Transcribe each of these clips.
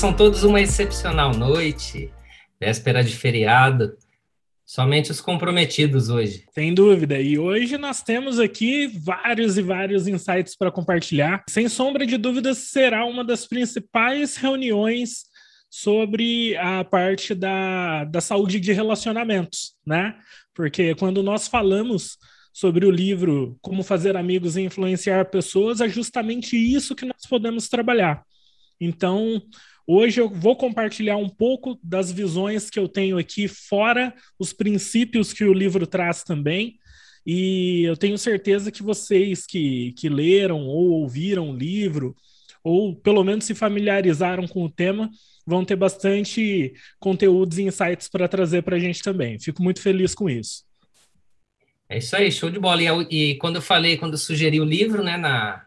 Façam todos uma excepcional noite, véspera de feriado. Somente os comprometidos hoje. Sem dúvida. E hoje nós temos aqui vários e vários insights para compartilhar. Sem sombra de dúvidas, será uma das principais reuniões sobre a parte da, da saúde de relacionamentos, né? Porque quando nós falamos sobre o livro Como Fazer Amigos e Influenciar Pessoas, é justamente isso que nós podemos trabalhar. Então, hoje eu vou compartilhar um pouco das visões que eu tenho aqui, fora os princípios que o livro traz também. E eu tenho certeza que vocês que, que leram ou ouviram o livro, ou pelo menos se familiarizaram com o tema, vão ter bastante conteúdos e insights para trazer para a gente também. Fico muito feliz com isso. É isso aí, show de bola. E, e quando eu falei, quando eu sugeri o livro, né, na,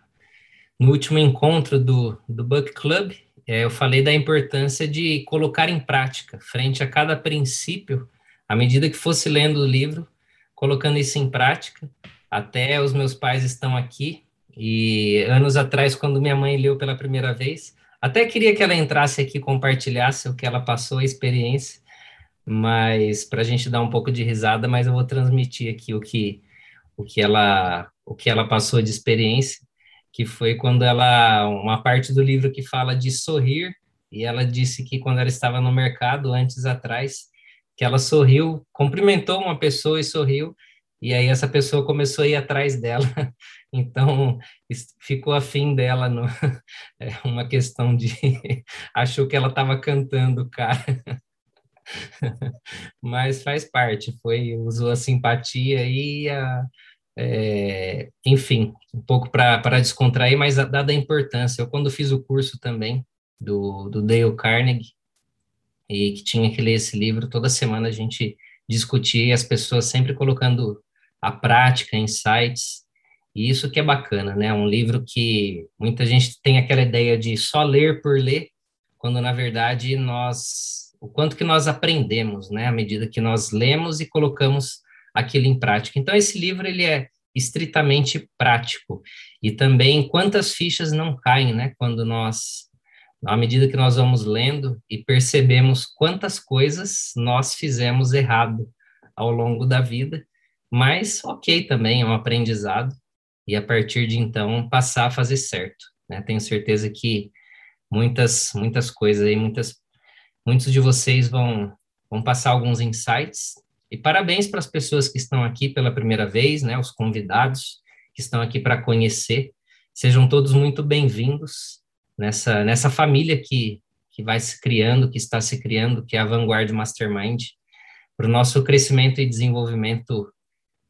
no último encontro do, do Book Club, eu falei da importância de colocar em prática, frente a cada princípio, à medida que fosse lendo o livro, colocando isso em prática. Até os meus pais estão aqui, e anos atrás, quando minha mãe leu pela primeira vez, até queria que ela entrasse aqui e compartilhasse o que ela passou, a experiência, mas para a gente dar um pouco de risada, mas eu vou transmitir aqui o que, o que ela o que ela passou de experiência que foi quando ela, uma parte do livro que fala de sorrir, e ela disse que quando ela estava no mercado, antes atrás, que ela sorriu, cumprimentou uma pessoa e sorriu, e aí essa pessoa começou a ir atrás dela, então ficou afim dela, no, é uma questão de, achou que ela estava cantando, cara. Mas faz parte, foi, usou a simpatia e a, é, enfim, um pouco para descontrair, mas dada a importância. Eu, quando fiz o curso também do, do Dale Carnegie, e que tinha que ler esse livro, toda semana a gente discutia e as pessoas sempre colocando a prática, insights, e isso que é bacana, né? Um livro que muita gente tem aquela ideia de só ler por ler, quando na verdade nós, o quanto que nós aprendemos, né? À medida que nós lemos e colocamos aquilo em prática. Então, esse livro ele é estritamente prático. E também quantas fichas não caem, né? Quando nós, à medida que nós vamos lendo e percebemos quantas coisas nós fizemos errado ao longo da vida, mas ok também, é um aprendizado. E a partir de então, passar a fazer certo. Né? Tenho certeza que muitas, muitas coisas aí, muitas, muitos de vocês vão, vão passar alguns insights e parabéns para as pessoas que estão aqui pela primeira vez, né, os convidados que estão aqui para conhecer. Sejam todos muito bem-vindos nessa, nessa família que, que vai se criando, que está se criando, que é a Vanguard Mastermind, para o nosso crescimento e desenvolvimento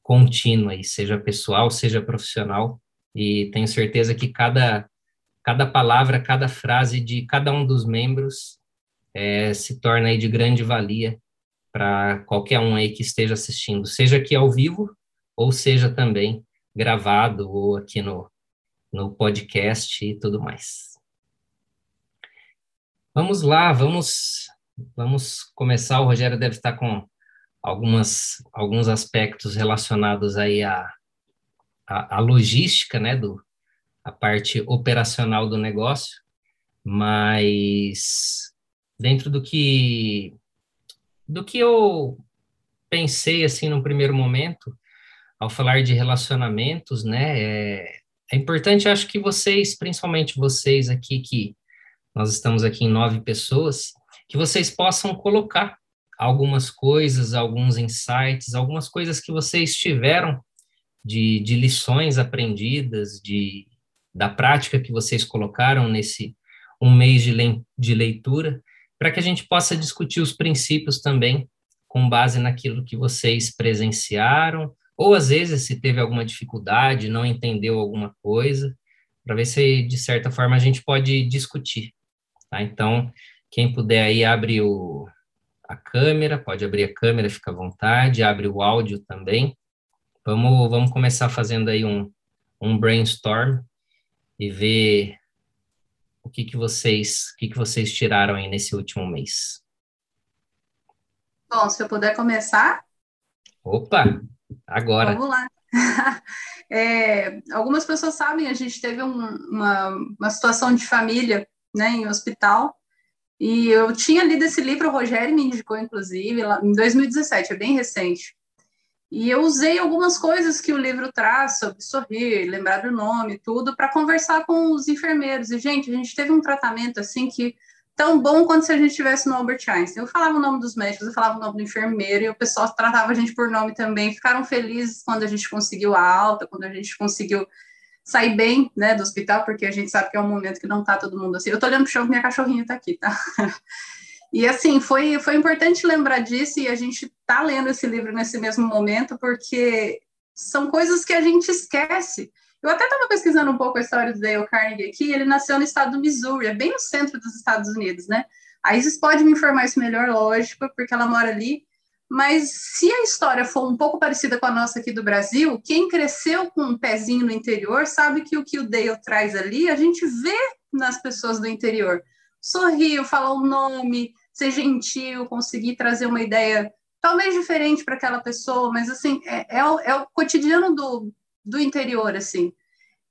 contínuo, aí, seja pessoal, seja profissional. E tenho certeza que cada, cada palavra, cada frase de cada um dos membros é, se torna aí de grande valia para qualquer um aí que esteja assistindo, seja aqui ao vivo ou seja também gravado ou aqui no, no podcast e tudo mais. Vamos lá, vamos vamos começar. O Rogério deve estar com algumas alguns aspectos relacionados aí à, à, à logística, né, do a parte operacional do negócio, mas dentro do que do que eu pensei assim no primeiro momento ao falar de relacionamentos, né? É, é importante, acho que vocês, principalmente vocês aqui que nós estamos aqui em nove pessoas, que vocês possam colocar algumas coisas, alguns insights, algumas coisas que vocês tiveram de, de lições aprendidas, de da prática que vocês colocaram nesse um mês de, le, de leitura, para que a gente possa discutir os princípios também, com base naquilo que vocês presenciaram, ou às vezes se teve alguma dificuldade, não entendeu alguma coisa, para ver se de certa forma a gente pode discutir. Tá? Então, quem puder aí abre o, a câmera, pode abrir a câmera, fica à vontade, abre o áudio também. Vamos, vamos começar fazendo aí um, um brainstorm e ver o que, que vocês o que, que vocês tiraram aí nesse último mês? Bom, se eu puder começar. Opa, agora. Vamos lá. É, algumas pessoas sabem, a gente teve um, uma, uma situação de família né, em hospital, E eu tinha lido esse livro, o Rogério me indicou, inclusive, lá, em 2017, é bem recente. E eu usei algumas coisas que o livro traz sobre sorrir, lembrar do nome, tudo, para conversar com os enfermeiros. E, gente, a gente teve um tratamento assim que tão bom quanto se a gente estivesse no Albert Einstein. Eu falava o nome dos médicos, eu falava o nome do enfermeiro, e o pessoal tratava a gente por nome também. Ficaram felizes quando a gente conseguiu a alta, quando a gente conseguiu sair bem, né, do hospital, porque a gente sabe que é um momento que não está todo mundo assim. Eu estou olhando pro chão, minha cachorrinha está aqui, tá? E assim, foi, foi importante lembrar disso e a gente está lendo esse livro nesse mesmo momento, porque são coisas que a gente esquece. Eu até estava pesquisando um pouco a história do Dale Carnegie aqui, ele nasceu no estado do Missouri, é bem no centro dos Estados Unidos, né? A Isis pode me informar isso melhor, lógico, porque ela mora ali, mas se a história for um pouco parecida com a nossa aqui do Brasil, quem cresceu com um pezinho no interior sabe que o que o Dale traz ali, a gente vê nas pessoas do interior. Sorriu, falou o nome, ser gentil, conseguir trazer uma ideia talvez diferente para aquela pessoa, mas assim, é, é, o, é o cotidiano do, do interior, assim.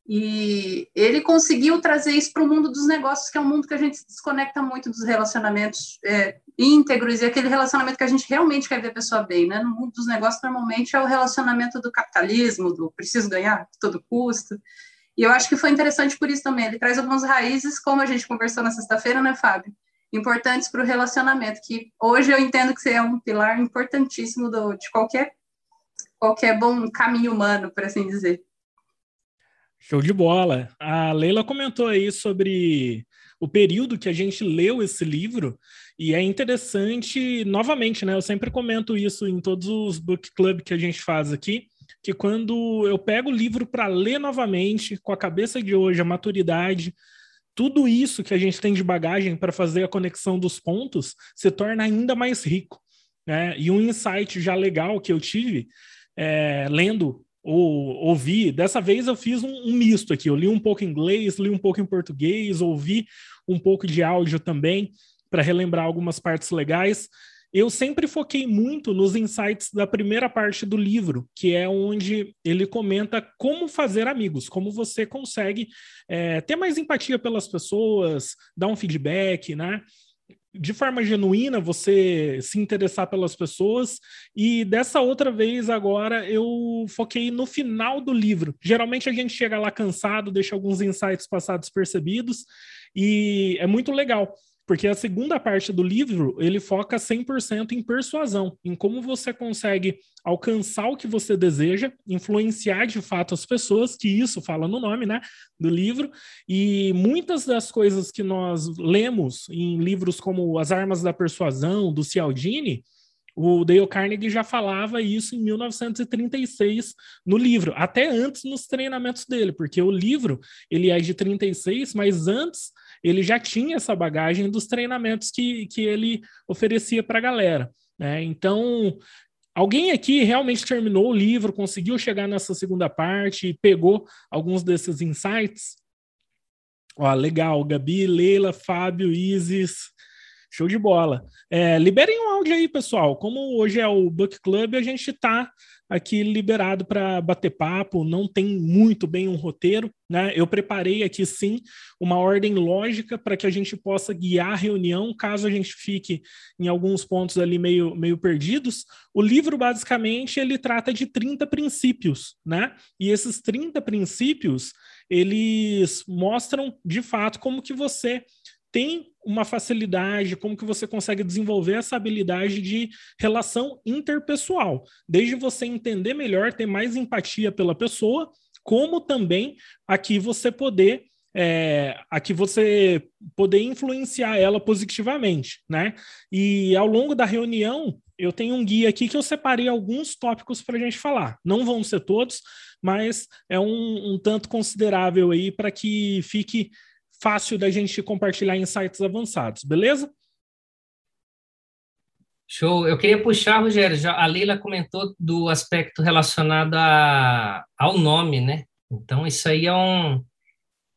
E ele conseguiu trazer isso para o mundo dos negócios, que é um mundo que a gente se desconecta muito dos relacionamentos é, íntegros e aquele relacionamento que a gente realmente quer ver a pessoa bem, né? No mundo dos negócios, normalmente é o relacionamento do capitalismo, do preciso ganhar a todo custo. E eu acho que foi interessante por isso também. Ele traz algumas raízes, como a gente conversou na sexta-feira, né, Fábio? Importantes para o relacionamento, que hoje eu entendo que é um pilar importantíssimo do, de qualquer, qualquer bom caminho humano, por assim dizer. Show de bola. A Leila comentou aí sobre o período que a gente leu esse livro, e é interessante, novamente, né? Eu sempre comento isso em todos os book club que a gente faz aqui, que quando eu pego o livro para ler novamente, com a cabeça de hoje, a maturidade, tudo isso que a gente tem de bagagem para fazer a conexão dos pontos se torna ainda mais rico. Né? E um insight já legal que eu tive é, lendo ou ouvi. Dessa vez eu fiz um, um, misto aqui. Eu li um pouco em inglês, li um pouco em português, ouvi um pouco de áudio também para relembrar algumas partes legais. Eu sempre foquei muito nos insights da primeira parte do livro, que é onde ele comenta como fazer amigos, como você consegue é, ter mais empatia pelas pessoas, dar um feedback, né? de forma genuína você se interessar pelas pessoas e dessa outra vez agora eu foquei no final do livro. Geralmente a gente chega lá cansado, deixa alguns insights passados percebidos e é muito legal. Porque a segunda parte do livro, ele foca 100% em persuasão, em como você consegue alcançar o que você deseja, influenciar de fato as pessoas, que isso fala no nome, né, do livro, e muitas das coisas que nós lemos em livros como As Armas da Persuasão, do Cialdini, o Dale Carnegie já falava isso em 1936 no livro, até antes nos treinamentos dele, porque o livro ele é de 36, mas antes ele já tinha essa bagagem dos treinamentos que, que ele oferecia para a galera. Né? Então, alguém aqui realmente terminou o livro, conseguiu chegar nessa segunda parte e pegou alguns desses insights? Ó, legal, Gabi, Leila, Fábio, Isis, show de bola. É, liberem um áudio aí, pessoal. Como hoje é o Book Club, a gente está aqui liberado para bater papo, não tem muito bem um roteiro, né? Eu preparei aqui sim uma ordem lógica para que a gente possa guiar a reunião, caso a gente fique em alguns pontos ali meio, meio perdidos. O livro, basicamente, ele trata de 30 princípios, né? E esses 30 princípios, eles mostram de fato como que você tem uma facilidade, como que você consegue desenvolver essa habilidade de relação interpessoal, desde você entender melhor, ter mais empatia pela pessoa, como também aqui você poder é, aqui você poder influenciar ela positivamente, né? E ao longo da reunião eu tenho um guia aqui que eu separei alguns tópicos para a gente falar. Não vão ser todos, mas é um, um tanto considerável aí para que fique fácil da gente compartilhar insights avançados, beleza? Show. Eu queria puxar, Rogério, já, a Leila comentou do aspecto relacionado a, ao nome, né? Então, isso aí é, um,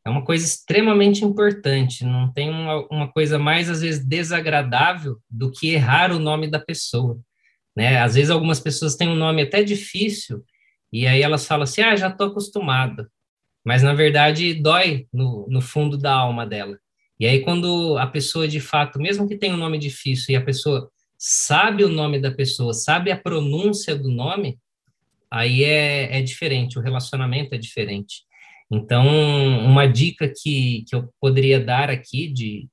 é uma coisa extremamente importante. Não tem uma, uma coisa mais, às vezes, desagradável do que errar o nome da pessoa. Né? Às vezes, algumas pessoas têm um nome até difícil, e aí elas falam assim: ah, já estou acostumada mas na verdade dói no, no fundo da alma dela. E aí, quando a pessoa de fato, mesmo que tenha um nome difícil e a pessoa sabe o nome da pessoa, sabe a pronúncia do nome, aí é, é diferente, o relacionamento é diferente. Então, uma dica que, que eu poderia dar aqui, de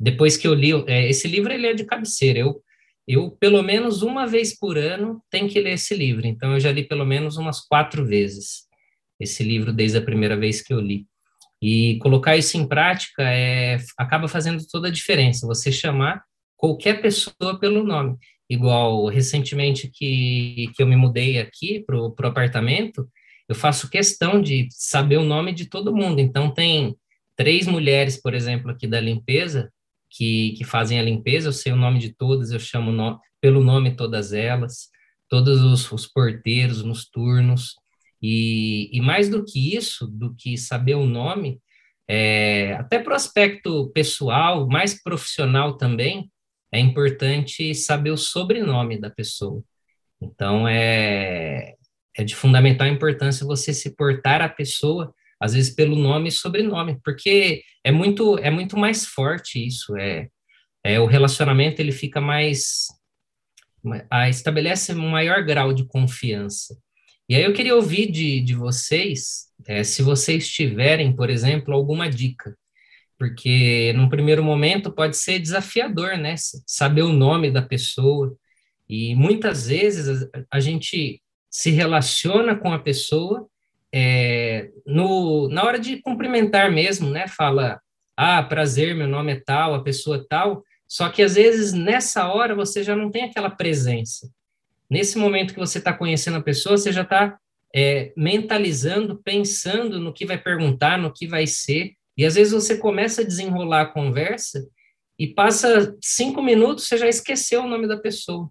depois que eu li, é, esse livro ele é de cabeceira, eu, eu, pelo menos uma vez por ano, tenho que ler esse livro, então eu já li pelo menos umas quatro vezes esse livro desde a primeira vez que eu li. E colocar isso em prática é, acaba fazendo toda a diferença, você chamar qualquer pessoa pelo nome. Igual recentemente que, que eu me mudei aqui para o apartamento, eu faço questão de saber o nome de todo mundo. Então, tem três mulheres, por exemplo, aqui da limpeza, que, que fazem a limpeza, eu sei o nome de todas, eu chamo no, pelo nome todas elas, todos os, os porteiros nos turnos. E, e, mais do que isso, do que saber o nome, é, até para o aspecto pessoal, mais profissional também, é importante saber o sobrenome da pessoa. Então, é, é de fundamental importância você se portar a pessoa, às vezes pelo nome e sobrenome, porque é muito é muito mais forte isso, é, é o relacionamento ele fica mais a, estabelece um maior grau de confiança. E aí eu queria ouvir de, de vocês, é, se vocês tiverem, por exemplo, alguma dica, porque num primeiro momento pode ser desafiador, né? Saber o nome da pessoa, e muitas vezes a, gente se relaciona com a pessoa é, no, na hora de cumprimentar mesmo, né? Fala, ah, prazer, meu nome é tal, a pessoa tal. Só que às vezes nessa hora você já não tem aquela presença. Nesse momento que você está conhecendo a pessoa, você já está é, mentalizando, pensando no que vai perguntar, no que vai ser. E às vezes você começa a desenrolar a conversa e passa cinco minutos, você já esqueceu o nome da pessoa.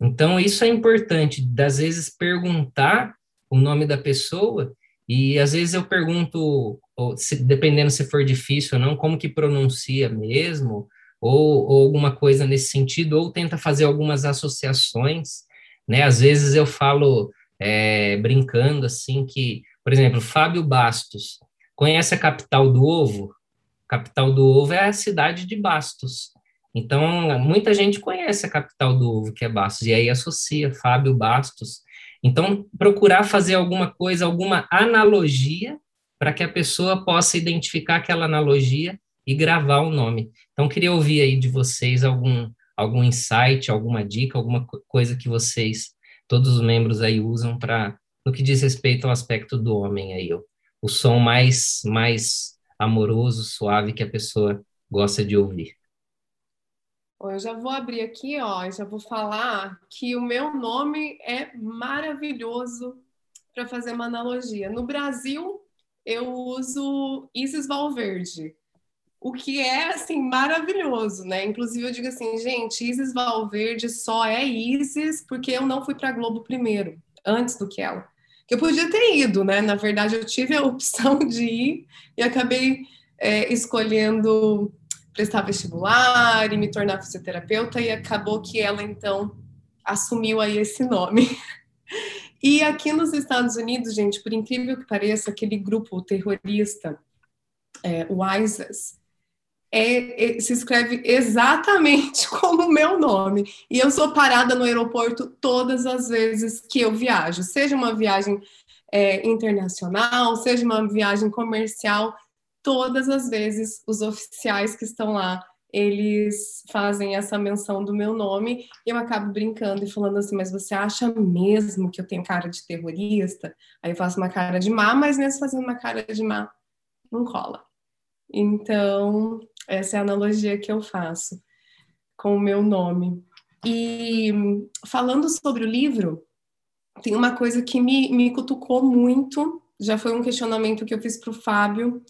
Então, isso é importante, das vezes perguntar o nome da pessoa, e às vezes eu pergunto, se, dependendo se for difícil ou não, como que pronuncia mesmo, ou, ou alguma coisa nesse sentido, ou tenta fazer algumas associações, né? Às vezes eu falo, é, brincando assim, que, por exemplo, Fábio Bastos, conhece a capital do ovo? capital do ovo é a cidade de Bastos. Então, muita gente conhece a capital do ovo, que é Bastos, e aí associa Fábio Bastos. Então, procurar fazer alguma coisa, alguma analogia, para que a pessoa possa identificar aquela analogia e gravar o nome. Então, queria ouvir aí de vocês algum, algum insight, alguma dica, alguma coisa que vocês, todos os membros aí, usam para, no que diz respeito ao aspecto do homem aí, o, o som mais, mais amoroso, suave que a pessoa gosta de ouvir. Eu já vou abrir aqui, ó, já vou falar que o meu nome é maravilhoso para fazer uma analogia. No Brasil, eu uso Isis Valverde, o que é assim maravilhoso, né? Inclusive eu digo assim, gente, Isis Valverde só é Isis porque eu não fui para Globo primeiro, antes do que ela. Que eu podia ter ido, né? Na verdade, eu tive a opção de ir e acabei é, escolhendo prestar vestibular e me tornar fisioterapeuta e acabou que ela então assumiu aí esse nome. E aqui nos Estados Unidos, gente, por incrível que pareça, aquele grupo terrorista, é, o ISIS, é, é, se escreve exatamente como o meu nome. E eu sou parada no aeroporto todas as vezes que eu viajo, seja uma viagem é, internacional, seja uma viagem comercial, todas as vezes os oficiais que estão lá eles fazem essa menção do meu nome e eu acabo brincando e falando assim, mas você acha mesmo que eu tenho cara de terrorista? Aí eu faço uma cara de má, mas mesmo fazendo uma cara de má, não cola. Então, essa é a analogia que eu faço com o meu nome. E falando sobre o livro, tem uma coisa que me, me cutucou muito, já foi um questionamento que eu fiz para o Fábio,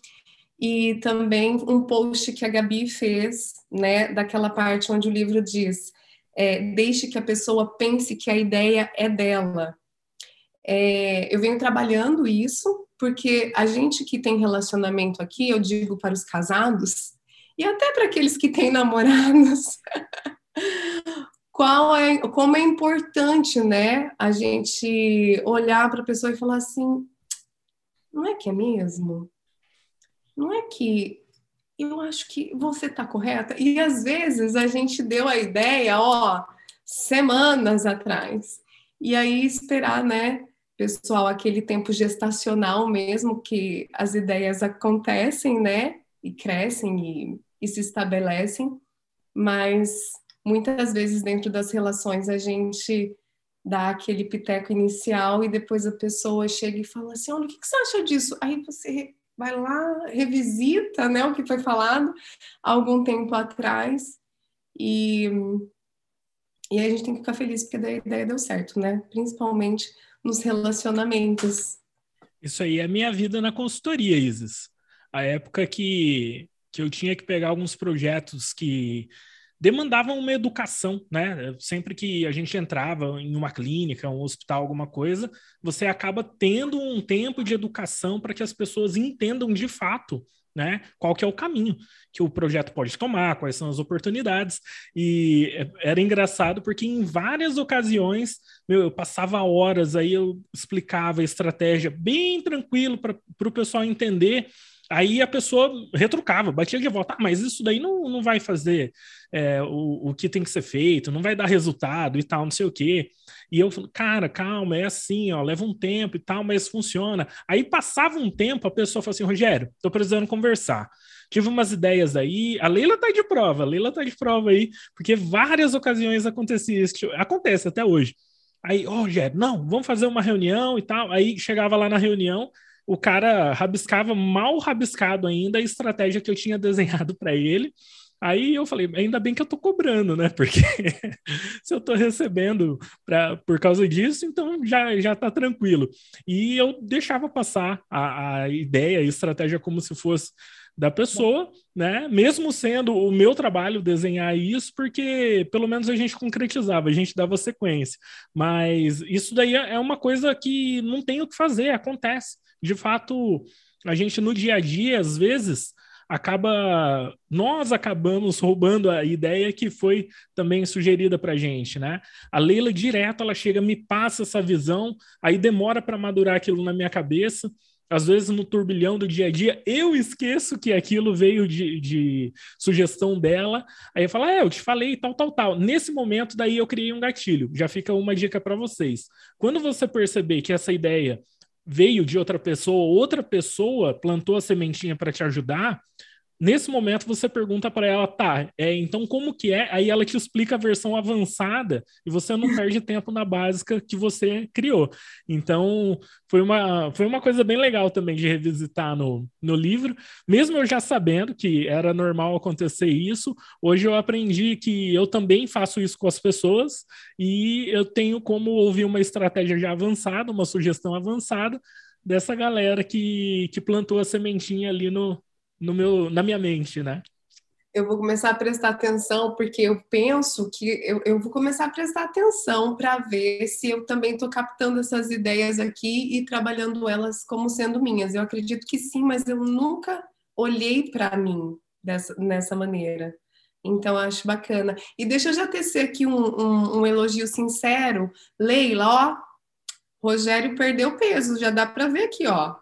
e também um post que a Gabi fez, né, daquela parte onde o livro diz: é, deixe que a pessoa pense que a ideia é dela. É, eu venho trabalhando isso porque a gente que tem relacionamento aqui, eu digo para os casados e até para aqueles que têm namorados, qual é, como é importante, né, a gente olhar para a pessoa e falar assim, não é que é mesmo? não é que eu acho que você está correta. E às vezes a gente deu a ideia, ó, semanas atrás. E aí esperar, né, pessoal, aquele tempo gestacional mesmo que as ideias acontecem, né, e crescem e, e se estabelecem, mas muitas vezes dentro das relações a gente dá aquele piteco inicial e depois a pessoa chega e fala assim, olha, o que você acha disso? Aí você vai lá, revisita né, o que foi falado há algum tempo atrás e, e a gente tem que ficar feliz porque a ideia deu certo, né? Principalmente nos relacionamentos. Isso aí é a minha vida na consultoria, Isis. A época que, que eu tinha que pegar alguns projetos que demandavam uma educação, né? Sempre que a gente entrava em uma clínica, um hospital, alguma coisa, você acaba tendo um tempo de educação para que as pessoas entendam de fato né? Qual que é o caminho que o projeto pode tomar, quais são as oportunidades. E era engraçado porque em várias ocasiões, meu, eu passava horas aí, eu explicava a estratégia bem tranquilo para o pessoal entender Aí a pessoa retrucava, batia de volta, ah, mas isso daí não, não vai fazer é, o, o que tem que ser feito, não vai dar resultado e tal, não sei o quê. E eu falei, cara, calma, é assim, ó, leva um tempo e tal, mas funciona. Aí passava um tempo, a pessoa falou assim, Rogério, tô precisando conversar. Tive umas ideias aí, a Leila tá de prova, a Leila tá de prova aí, porque várias ocasiões acontecia isso, acontece até hoje. Aí, oh, Rogério, não, vamos fazer uma reunião e tal. Aí chegava lá na reunião, o cara rabiscava mal rabiscado ainda a estratégia que eu tinha desenhado para ele. Aí eu falei, ainda bem que eu tô cobrando, né? Porque se eu tô recebendo pra, por causa disso, então já, já tá tranquilo. E eu deixava passar a, a ideia, a estratégia como se fosse da pessoa, né? Mesmo sendo o meu trabalho desenhar isso, porque pelo menos a gente concretizava, a gente dava sequência. Mas isso daí é uma coisa que não tem o que fazer, acontece de fato, a gente no dia a dia, às vezes, acaba nós acabamos roubando a ideia que foi também sugerida para gente, né? A Leila direto ela chega, me passa essa visão, aí demora para madurar aquilo na minha cabeça. Às vezes no turbilhão do dia a dia eu esqueço que aquilo veio de, de sugestão dela. Aí eu falo, é, eu te falei tal, tal, tal. Nesse momento daí eu criei um gatilho. Já fica uma dica para vocês. Quando você perceber que essa ideia veio de outra pessoa, outra pessoa plantou a sementinha para te ajudar, Nesse momento você pergunta para ela, tá, é, então como que é? Aí ela te explica a versão avançada e você não perde tempo na básica que você criou. Então foi uma, foi uma coisa bem legal também de revisitar no, no livro, mesmo eu já sabendo que era normal acontecer isso, hoje eu aprendi que eu também faço isso com as pessoas e eu tenho como ouvir uma estratégia já avançada, uma sugestão avançada dessa galera que, que plantou a sementinha ali no, no meu, na minha mente, né? Eu vou começar a prestar atenção, porque eu penso que eu, eu vou começar a prestar atenção para ver se eu também estou captando essas ideias aqui e trabalhando elas como sendo minhas. Eu acredito que sim, mas eu nunca olhei para mim dessa, nessa maneira. Então, acho bacana. E deixa eu já tecer aqui um, um, um elogio sincero. Leila, ó, Rogério perdeu peso, já dá para ver aqui, ó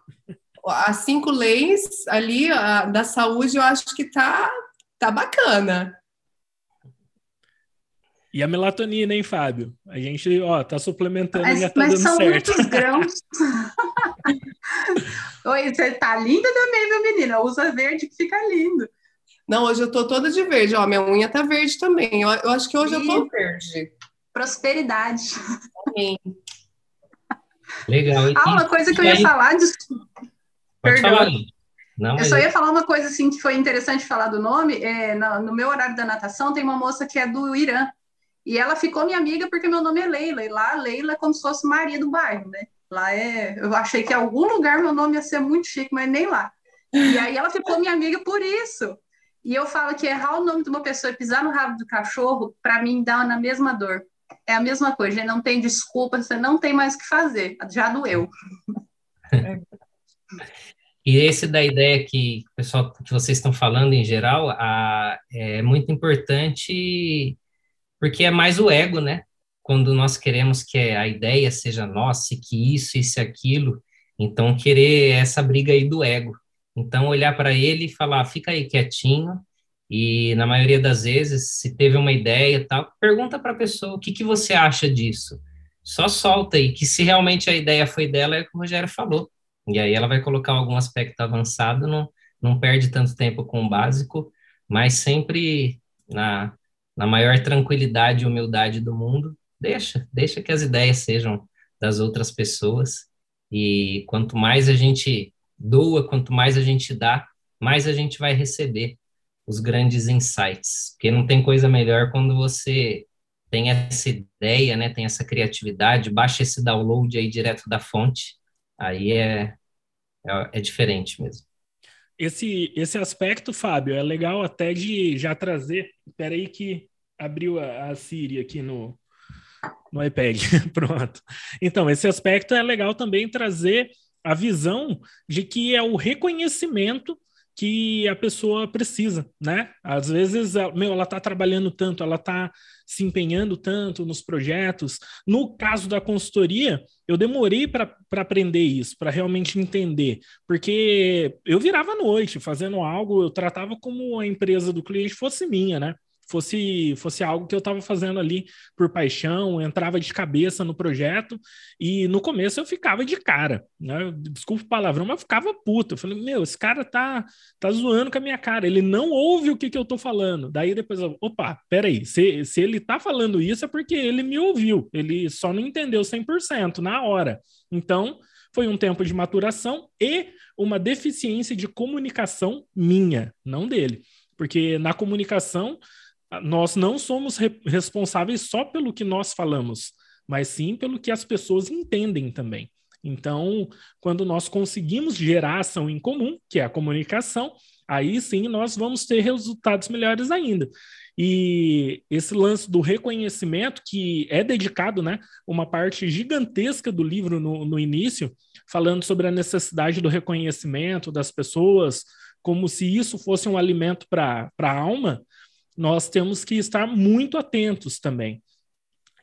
as cinco leis ali a, da saúde, eu acho que tá, tá bacana. E a melatonina, hein, Fábio? A gente, ó, tá suplementando mas, e já tá mas dando são certo. muitos grãos. Oi, você tá linda também, meu menino. Usa verde que fica lindo. Não, hoje eu tô toda de verde, ó. Minha unha tá verde também. Eu, eu acho que hoje e... eu tô verde. Prosperidade. Amém. Legal. Ah, uma coisa que eu ia falar, desculpa. Falar. Não, eu só ia falar uma coisa assim que foi interessante falar do nome. É, no, no, meu horário da natação tem uma moça que é do Irã. E ela ficou minha amiga porque meu nome é Leila. E lá, Leila é como se fosse Maria do bairro, né? Lá é. Eu achei que em algum lugar meu nome ia ser muito chique, mas nem lá. E aí ela ficou minha amiga por isso. E eu falo que errar o nome de uma pessoa e pisar no rabo do cachorro, para mim, dá na mesma dor. É a mesma coisa, não tem desculpa, você não tem mais o que fazer. Já doeu. E esse da ideia que pessoal que vocês estão falando em geral, a, é muito importante porque é mais o ego, né? Quando nós queremos que a ideia seja nossa, que isso, isso aquilo, então querer essa briga aí do ego. Então, olhar para ele e falar, fica aí quietinho, e na maioria das vezes, se teve uma ideia tal, pergunta para a pessoa o que, que você acha disso. Só solta aí, que se realmente a ideia foi dela, é o que o Rogério falou. E aí ela vai colocar algum aspecto avançado, não, não perde tanto tempo com o básico, mas sempre na, na maior tranquilidade e humildade do mundo, deixa, deixa que as ideias sejam das outras pessoas. E quanto mais a gente doa, quanto mais a gente dá, mais a gente vai receber os grandes insights. Porque não tem coisa melhor quando você tem essa ideia, né, tem essa criatividade, baixa esse download aí direto da fonte, aí é, é, é diferente mesmo. Esse, esse aspecto, Fábio, é legal até de já trazer. Espera aí que abriu a, a Siri aqui no, no iPad. Pronto. Então, esse aspecto é legal também trazer a visão de que é o reconhecimento que a pessoa precisa, né? Às vezes, meu, ela está trabalhando tanto, ela está se empenhando tanto nos projetos. No caso da consultoria, eu demorei para aprender isso, para realmente entender, porque eu virava à noite fazendo algo, eu tratava como a empresa do cliente fosse minha, né? Fosse, fosse algo que eu estava fazendo ali por paixão, entrava de cabeça no projeto e no começo eu ficava de cara, né? Desculpa o palavrão, mas eu ficava puto. Eu falei, meu, esse cara tá, tá zoando com a minha cara, ele não ouve o que, que eu tô falando. Daí depois eu, opa, peraí, se, se ele tá falando isso é porque ele me ouviu, ele só não entendeu 100% na hora. Então, foi um tempo de maturação e uma deficiência de comunicação minha, não dele. Porque na comunicação nós não somos re responsáveis só pelo que nós falamos, mas sim pelo que as pessoas entendem também. Então, quando nós conseguimos gerar ação em comum, que é a comunicação, aí sim nós vamos ter resultados melhores ainda. E esse lance do reconhecimento, que é dedicado, né, uma parte gigantesca do livro no, no início, falando sobre a necessidade do reconhecimento das pessoas, como se isso fosse um alimento para a alma, nós temos que estar muito atentos também.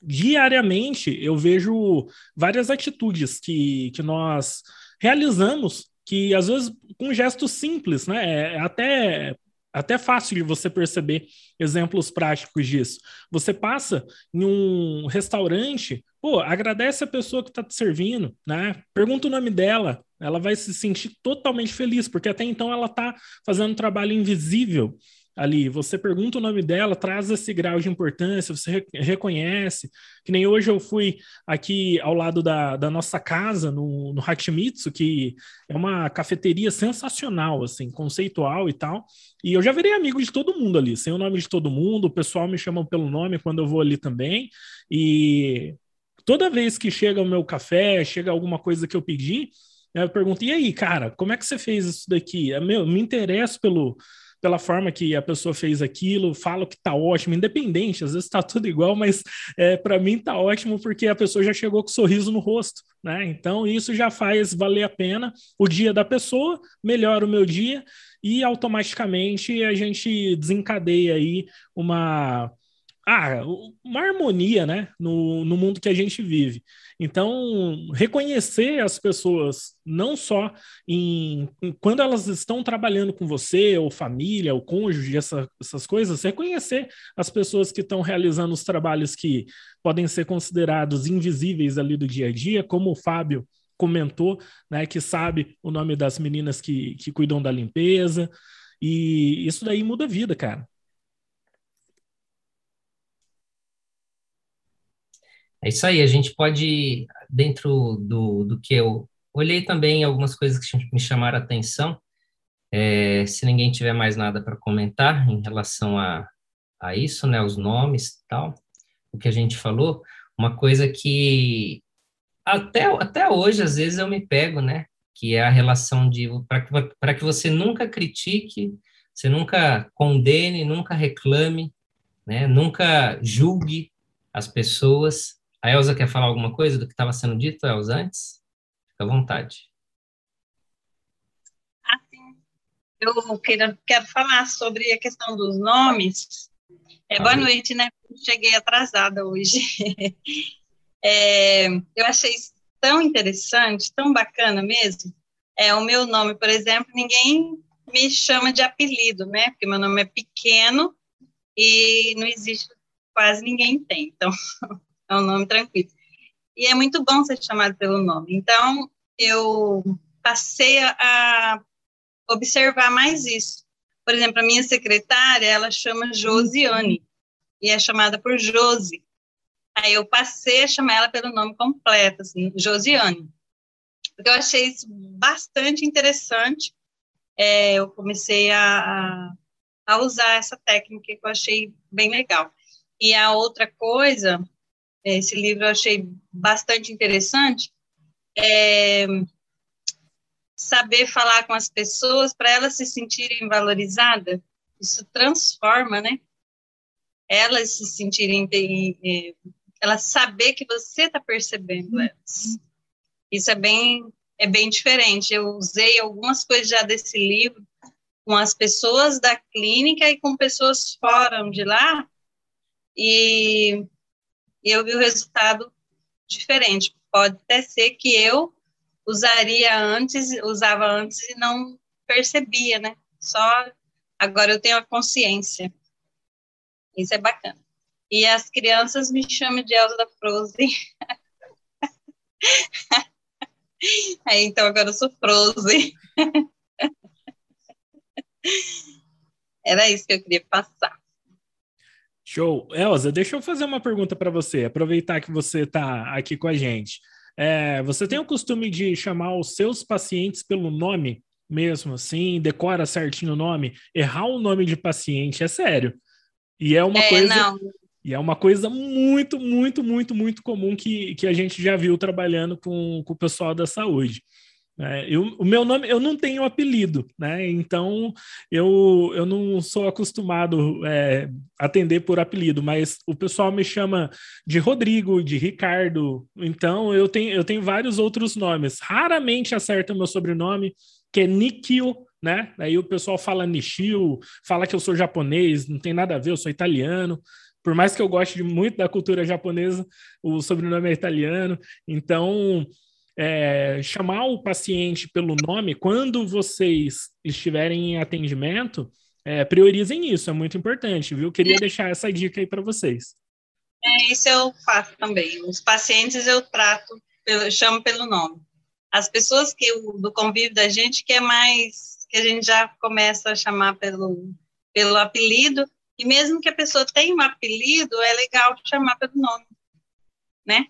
Diariamente, eu vejo várias atitudes que, que nós realizamos, que às vezes com gestos simples, né? É, é até até fácil de você perceber exemplos práticos disso. Você passa em um restaurante, pô, agradece a pessoa que está te servindo, né? Pergunta o nome dela, ela vai se sentir totalmente feliz, porque até então ela está fazendo um trabalho invisível ali. Você pergunta o nome dela, traz esse grau de importância, você reconhece. Que nem hoje eu fui aqui ao lado da, da nossa casa, no, no Hachimitsu, que é uma cafeteria sensacional, assim, conceitual e tal. E eu já virei amigo de todo mundo ali, sei o nome de todo mundo, o pessoal me chama pelo nome quando eu vou ali também. E toda vez que chega o meu café, chega alguma coisa que eu pedi, eu pergunto, e aí, cara, como é que você fez isso daqui? É, meu, me interesso pelo pela forma que a pessoa fez aquilo, falo que tá ótimo, independente, às vezes tá tudo igual, mas é, para mim tá ótimo porque a pessoa já chegou com um sorriso no rosto, né? Então isso já faz valer a pena o dia da pessoa, melhora o meu dia e automaticamente a gente desencadeia aí uma ah, uma harmonia, né, no, no mundo que a gente vive. Então, reconhecer as pessoas não só em, em, quando elas estão trabalhando com você, ou família, ou cônjuge, essa, essas coisas, reconhecer as pessoas que estão realizando os trabalhos que podem ser considerados invisíveis ali do dia a dia, como o Fábio comentou, né, que sabe o nome das meninas que, que cuidam da limpeza, e isso daí muda a vida, cara. É isso aí, a gente pode, dentro do, do que eu olhei também algumas coisas que me chamaram a atenção, é, se ninguém tiver mais nada para comentar em relação a, a isso, né, os nomes tal, o que a gente falou, uma coisa que até, até hoje, às vezes, eu me pego, né, que é a relação de, para que, que você nunca critique, você nunca condene, nunca reclame, né, nunca julgue as pessoas, a Elza quer falar alguma coisa do que estava sendo dito, Elza, antes? Fica à vontade. Ah, sim. Eu quero, quero falar sobre a questão dos nomes. É, boa noite, né? Cheguei atrasada hoje. É, eu achei tão interessante, tão bacana mesmo. É, o meu nome, por exemplo, ninguém me chama de apelido, né? Porque meu nome é pequeno e não existe, quase ninguém tem. Então, é um nome tranquilo. E é muito bom ser chamado pelo nome. Então, eu passei a observar mais isso. Por exemplo, a minha secretária, ela chama Josiane, e é chamada por Josi. Aí eu passei a chamar ela pelo nome completo, assim, Josiane. Porque eu achei isso bastante interessante. É, eu comecei a, a usar essa técnica que eu achei bem legal. E a outra coisa, esse livro eu achei bastante interessante, é saber falar com as pessoas para elas se sentirem valorizadas. Isso transforma, né? Elas se sentirem, é, elas saber que você está percebendo uhum. elas. Isso é bem, é bem diferente. Eu usei algumas coisas já desse livro com as pessoas da clínica e com pessoas fora de lá, e eu vi o resultado diferente. Pode até ser que eu usaria antes, usava antes e não percebia, né? Só agora eu tenho a consciência. Isso é bacana. E as crianças me chamam de Elsa da Frozen. é, então agora eu sou Frozen. Era isso que eu queria passar. Show. Elza, deixa eu fazer uma pergunta para você, aproveitar que você está aqui com a gente. É, você tem o costume de chamar os seus pacientes pelo nome mesmo, assim, decora certinho o nome? Errar o nome de paciente é sério. E é uma é, coisa. Não. E é uma coisa muito, muito, muito, muito comum que, que a gente já viu trabalhando com, com o pessoal da saúde. É, eu, o meu nome, eu não tenho apelido, né? Então eu, eu não sou acostumado é, atender por apelido, mas o pessoal me chama de Rodrigo, de Ricardo. Então eu tenho, eu tenho vários outros nomes. Raramente acerta meu sobrenome, que é Nikio, né? Aí o pessoal fala Nishio, fala que eu sou japonês, não tem nada a ver, eu sou italiano. Por mais que eu goste muito da cultura japonesa, o sobrenome é italiano. Então é, chamar o paciente pelo nome, quando vocês estiverem em atendimento, é, priorizem isso, é muito importante, viu? Queria deixar essa dica aí para vocês. É, isso eu faço também. Os pacientes eu trato, pelo, chamo pelo nome. As pessoas que do convívio da gente que é mais que a gente já começa a chamar pelo pelo apelido e mesmo que a pessoa tenha um apelido é legal chamar pelo nome, né?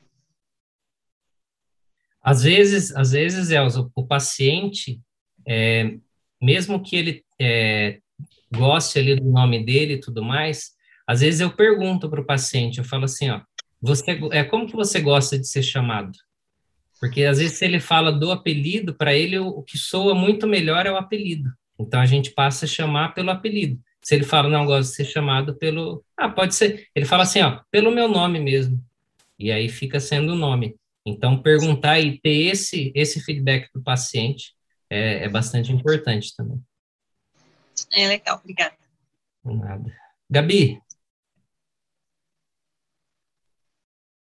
Às vezes, às vezes, Elza, o paciente, é, mesmo que ele é, goste ali do nome dele e tudo mais, às vezes eu pergunto para o paciente, eu falo assim, ó, você, é, como que você gosta de ser chamado? Porque às vezes se ele fala do apelido, para ele o, o que soa muito melhor é o apelido. Então a gente passa a chamar pelo apelido. Se ele fala, não, gosto de ser chamado pelo. Ah, pode ser. Ele fala assim, ó, pelo meu nome mesmo. E aí fica sendo o nome. Então, perguntar e ter esse, esse feedback do paciente é, é bastante importante também. É legal, obrigada. Nada. Gabi?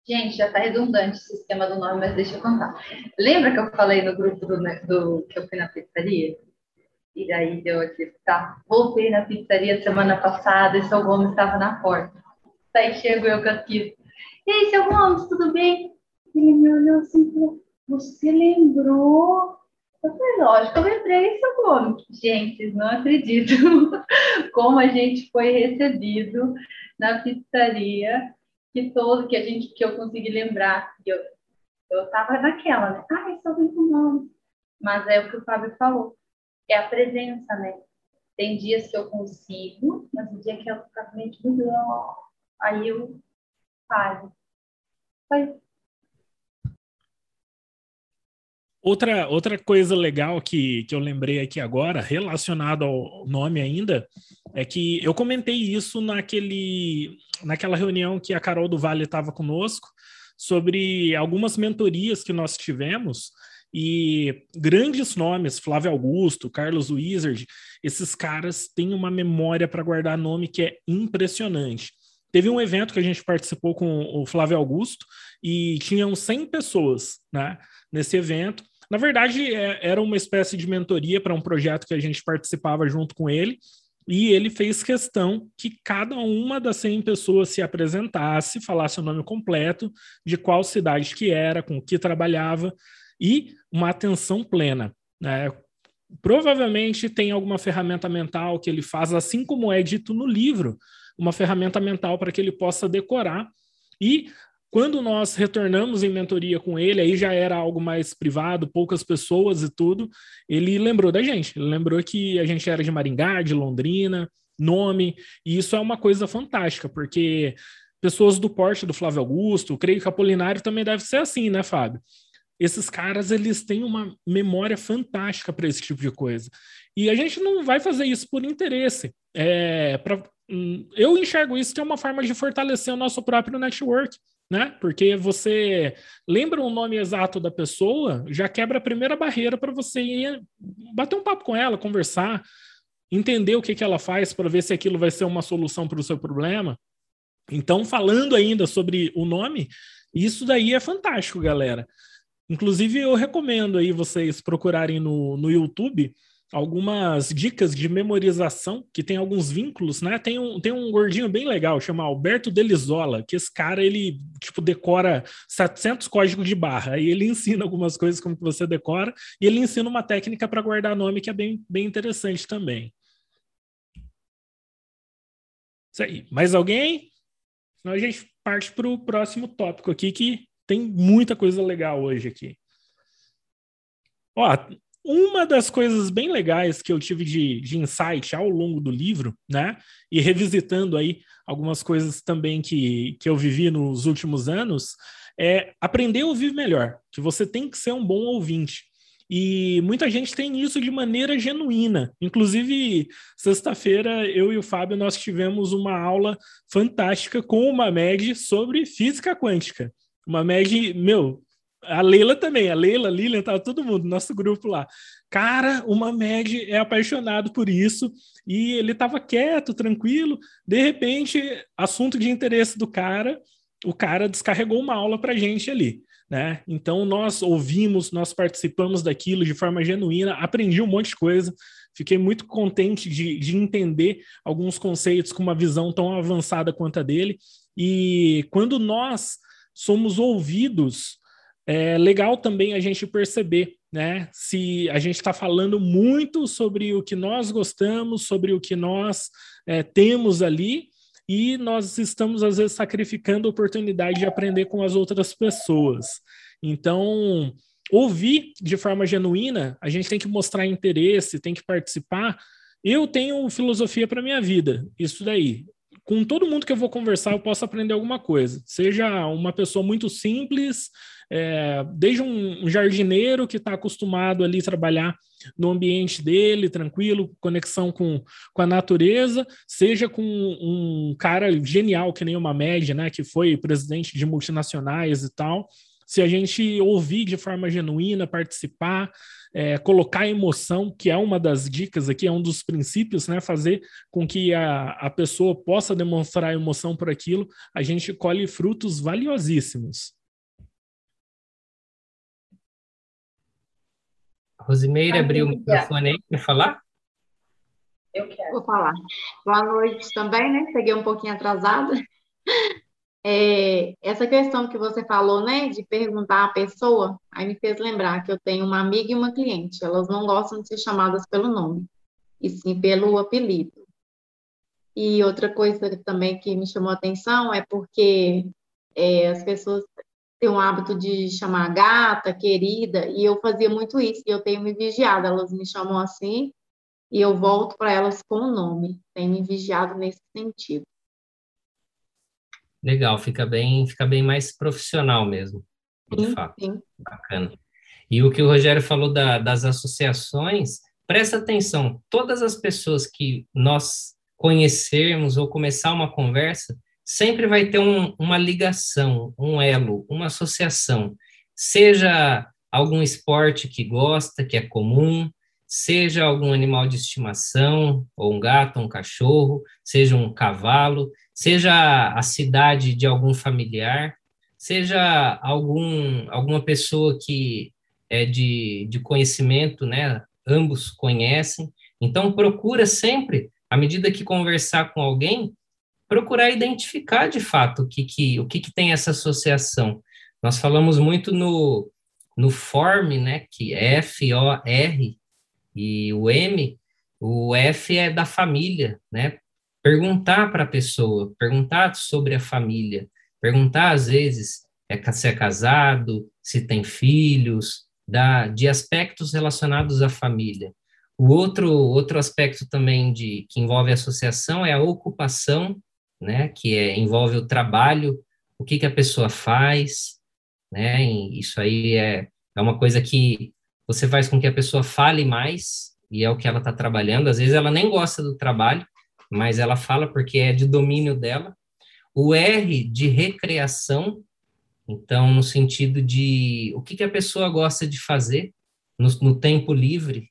Gente, já está redundante o sistema do nome, mas deixa eu contar. Lembra que eu falei no grupo do, do que eu fui na pizzaria? E daí deu aqui, tá? Voltei na pizzaria semana passada e seu Gomes estava na porta. Daí chego eu com aqui. E aí, seu Gomes, tudo bem? Ele me olhou assim e falou, você lembrou? Eu falei, lógico, eu lembrei seu nome. Gente, não acredito como a gente foi recebido na pizzaria, que todo que a gente que eu consegui lembrar. Eu, eu tava naquela, né? Ah, só vem com nome. Mas é o que o Fábio falou, é a presença, né? Tem dias que eu consigo, mas o dia que eu fico mente muito, aí eu paro. Foi Outra, outra coisa legal que, que eu lembrei aqui agora, relacionado ao nome ainda, é que eu comentei isso naquele, naquela reunião que a Carol do Vale estava conosco, sobre algumas mentorias que nós tivemos, e grandes nomes, Flávio Augusto, Carlos Wizard, esses caras têm uma memória para guardar nome que é impressionante. Teve um evento que a gente participou com o Flávio Augusto e tinham 100 pessoas né, nesse evento Na verdade, é, era uma espécie de mentoria para um projeto que a gente participava junto com ele, e ele fez questão que cada uma das 100 pessoas se apresentasse, falasse o nome completo, de qual cidade que era, com que trabalhava, e uma atenção plena. Né? Provavelmente tem alguma ferramenta mental que ele faz, assim como é dito no livro, uma ferramenta mental para que ele possa decorar. E quando nós retornamos em mentoria com ele, aí já era algo mais privado, poucas pessoas e tudo, ele lembrou da gente. Ele lembrou que a gente era de Maringá, de Londrina, nome, e isso é uma coisa fantástica, porque pessoas do porte do Flávio Augusto, creio que Apolinário também deve ser assim, né, Fábio? esses caras eles têm uma memória fantástica para esse tipo de coisa. E a gente não vai fazer isso por interesse. É, pra, hum, eu enxergo isso que é uma forma de fortalecer o nosso próprio network, né? Porque você lembra o nome exato da pessoa, já quebra a primeira barreira para você ir bater um papo com ela, conversar, entender o que, que ela faz para ver se aquilo vai ser uma solução para o seu problema. Então, falando ainda sobre o nome, isso daí é fantástico, galera. Inclusive, eu recomendo aí vocês procurarem no, no YouTube algumas dicas de memorização, que tem alguns vínculos, né? Tem um, tem um gordinho bem legal, chama Alberto Delisola, que esse cara, ele, tipo, decora 700 códigos de barra, e ele ensina algumas coisas como que você decora, e ele ensina uma técnica para guardar nome que é bem, bem interessante também. Isso aí. Mais alguém? Senão a gente parte para o próximo tópico aqui, que tem muita coisa legal hoje aqui. Ó, uma das coisas bem legais que eu tive de, de insight ao longo do livro, né? E revisitando aí algumas coisas também que, que eu vivi nos últimos anos, é aprender a ouvir melhor, que você tem que ser um bom ouvinte. E muita gente tem isso de maneira genuína. Inclusive, sexta-feira, eu e o Fábio, nós tivemos uma aula fantástica com o Mamed sobre física quântica. Uma Meg, meu, a Leila também, a Leila, a Lilian, tava todo mundo, nosso grupo lá. Cara, uma Meg é apaixonado por isso e ele tava quieto, tranquilo. De repente, assunto de interesse do cara, o cara descarregou uma aula pra gente ali. Né? Então nós ouvimos, nós participamos daquilo de forma genuína, aprendi um monte de coisa, fiquei muito contente de, de entender alguns conceitos com uma visão tão avançada quanto a dele. E quando nós somos ouvidos, é legal também a gente perceber, né? Se a gente está falando muito sobre o que nós gostamos, sobre o que nós é, temos ali, e nós estamos, às vezes, sacrificando a oportunidade de aprender com as outras pessoas. Então, ouvir de forma genuína, a gente tem que mostrar interesse, tem que participar. Eu tenho filosofia para minha vida, isso daí com todo mundo que eu vou conversar, eu posso aprender alguma coisa. Seja uma pessoa muito simples, é, desde um, jardineiro que está acostumado ali a trabalhar no ambiente dele, tranquilo, conexão com, com a natureza, seja com um cara genial, que nem uma média, né, que foi presidente de multinacionais e tal. Se a gente ouvir de forma genuína, participar, é, colocar emoção, que é uma das dicas aqui, é um dos princípios, né? Fazer com que a, a pessoa possa demonstrar emoção por aquilo, a gente colhe frutos valiosíssimos. Rosimeira abriu o microfone aí para falar? Eu quero. Vou falar. Boa noite também, né? Cheguei um pouquinho atrasada. É, essa questão que você falou, né, de perguntar à pessoa, aí me fez lembrar que eu tenho uma amiga e uma cliente. Elas não gostam de ser chamadas pelo nome, e sim pelo apelido. E outra coisa também que me chamou a atenção é porque é, as pessoas têm o hábito de chamar gata, querida, e eu fazia muito isso, e eu tenho me vigiado. Elas me chamam assim, e eu volto para elas com o nome. Tenho me vigiado nesse sentido. Legal, fica bem, fica bem mais profissional mesmo, de sim, fato. Sim. Bacana. E o que o Rogério falou da, das associações, presta atenção, todas as pessoas que nós conhecermos ou começar uma conversa, sempre vai ter um, uma ligação, um elo, uma associação, seja algum esporte que gosta, que é comum, seja algum animal de estimação, ou um gato, um cachorro, seja um cavalo, seja a cidade de algum familiar, seja algum, alguma pessoa que é de, de conhecimento, né? Ambos conhecem. Então, procura sempre, à medida que conversar com alguém, procurar identificar de fato o que, que, o que, que tem essa associação. Nós falamos muito no, no form, né, que F-O-R, e o M, o F é da família, né? Perguntar para a pessoa, perguntar sobre a família, perguntar às vezes é, se é casado, se tem filhos, da, de aspectos relacionados à família. O outro, outro aspecto também de, que envolve a associação é a ocupação, né, que é, envolve o trabalho, o que, que a pessoa faz, né, isso aí é, é uma coisa que você faz com que a pessoa fale mais, e é o que ela está trabalhando, às vezes ela nem gosta do trabalho, mas ela fala porque é de domínio dela. O R de recreação, então, no sentido de o que, que a pessoa gosta de fazer no, no tempo livre,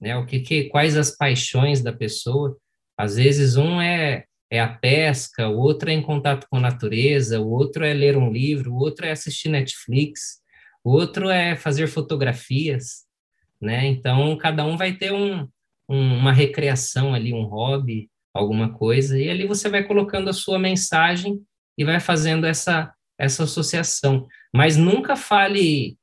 né? O que, que, quais as paixões da pessoa? Às vezes um é é a pesca, o outro é em contato com a natureza, o outro é ler um livro, o outro é assistir Netflix, o outro é fazer fotografias, né? Então cada um vai ter um, um, uma recreação ali, um hobby, alguma coisa, e ali você vai colocando a sua mensagem e vai fazendo essa essa associação. Mas nunca fale,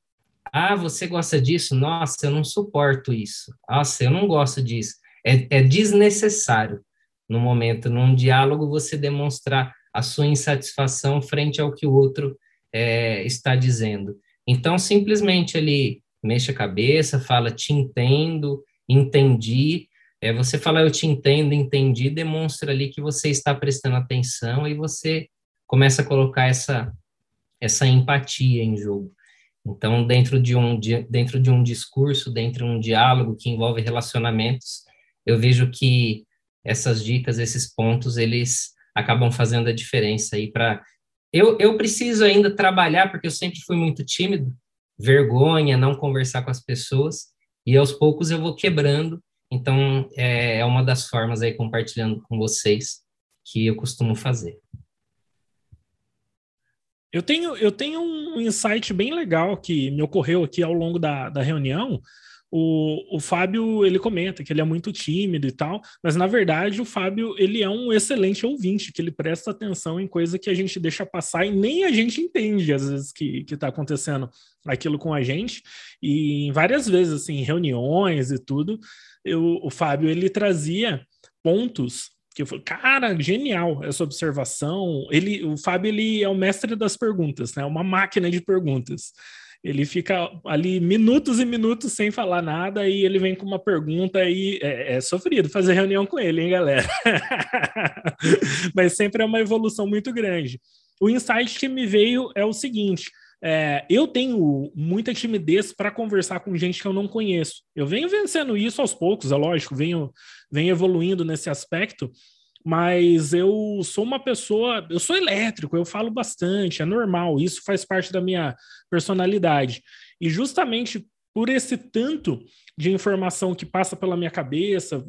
ah, você gosta disso? Nossa, eu não suporto isso. Nossa, eu não gosto disso. É, é desnecessário no momento, num diálogo, você demonstrar a sua insatisfação frente ao que o outro é, está dizendo. Então, simplesmente ele mexe a cabeça, fala, te entendo, entendi. É, você fala, eu te entendo, entendi, demonstra ali que você está prestando atenção e você começa a colocar essa, essa empatia em jogo. Então, dentro de um dentro de um discurso, dentro de um diálogo que envolve relacionamentos, eu vejo que essas dicas, esses pontos, eles acabam fazendo a diferença aí para eu, eu preciso ainda trabalhar porque eu sempre fui muito tímido, vergonha, não conversar com as pessoas e aos poucos eu vou quebrando. Então é, é uma das formas aí compartilhando com vocês que eu costumo fazer. Eu tenho, eu tenho um insight bem legal que me ocorreu aqui ao longo da, da reunião. O, o Fábio, ele comenta que ele é muito tímido e tal, mas na verdade o Fábio, ele é um excelente ouvinte, que ele presta atenção em coisa que a gente deixa passar e nem a gente entende às vezes que está acontecendo aquilo com a gente. E várias vezes, assim, reuniões e tudo, eu, o Fábio, ele trazia pontos que eu falei, cara, genial essa observação. Ele, o Fábio, ele é o mestre das perguntas, né? Uma máquina de perguntas. Ele fica ali minutos e minutos sem falar nada e ele vem com uma pergunta e é, é sofrido fazer reunião com ele, hein, galera? Mas sempre é uma evolução muito grande. O insight que me veio é o seguinte: é, eu tenho muita timidez para conversar com gente que eu não conheço. Eu venho vencendo isso aos poucos, é lógico, venho, venho evoluindo nesse aspecto, mas eu sou uma pessoa, eu sou elétrico, eu falo bastante, é normal, isso faz parte da minha personalidade. E justamente por esse tanto de informação que passa pela minha cabeça,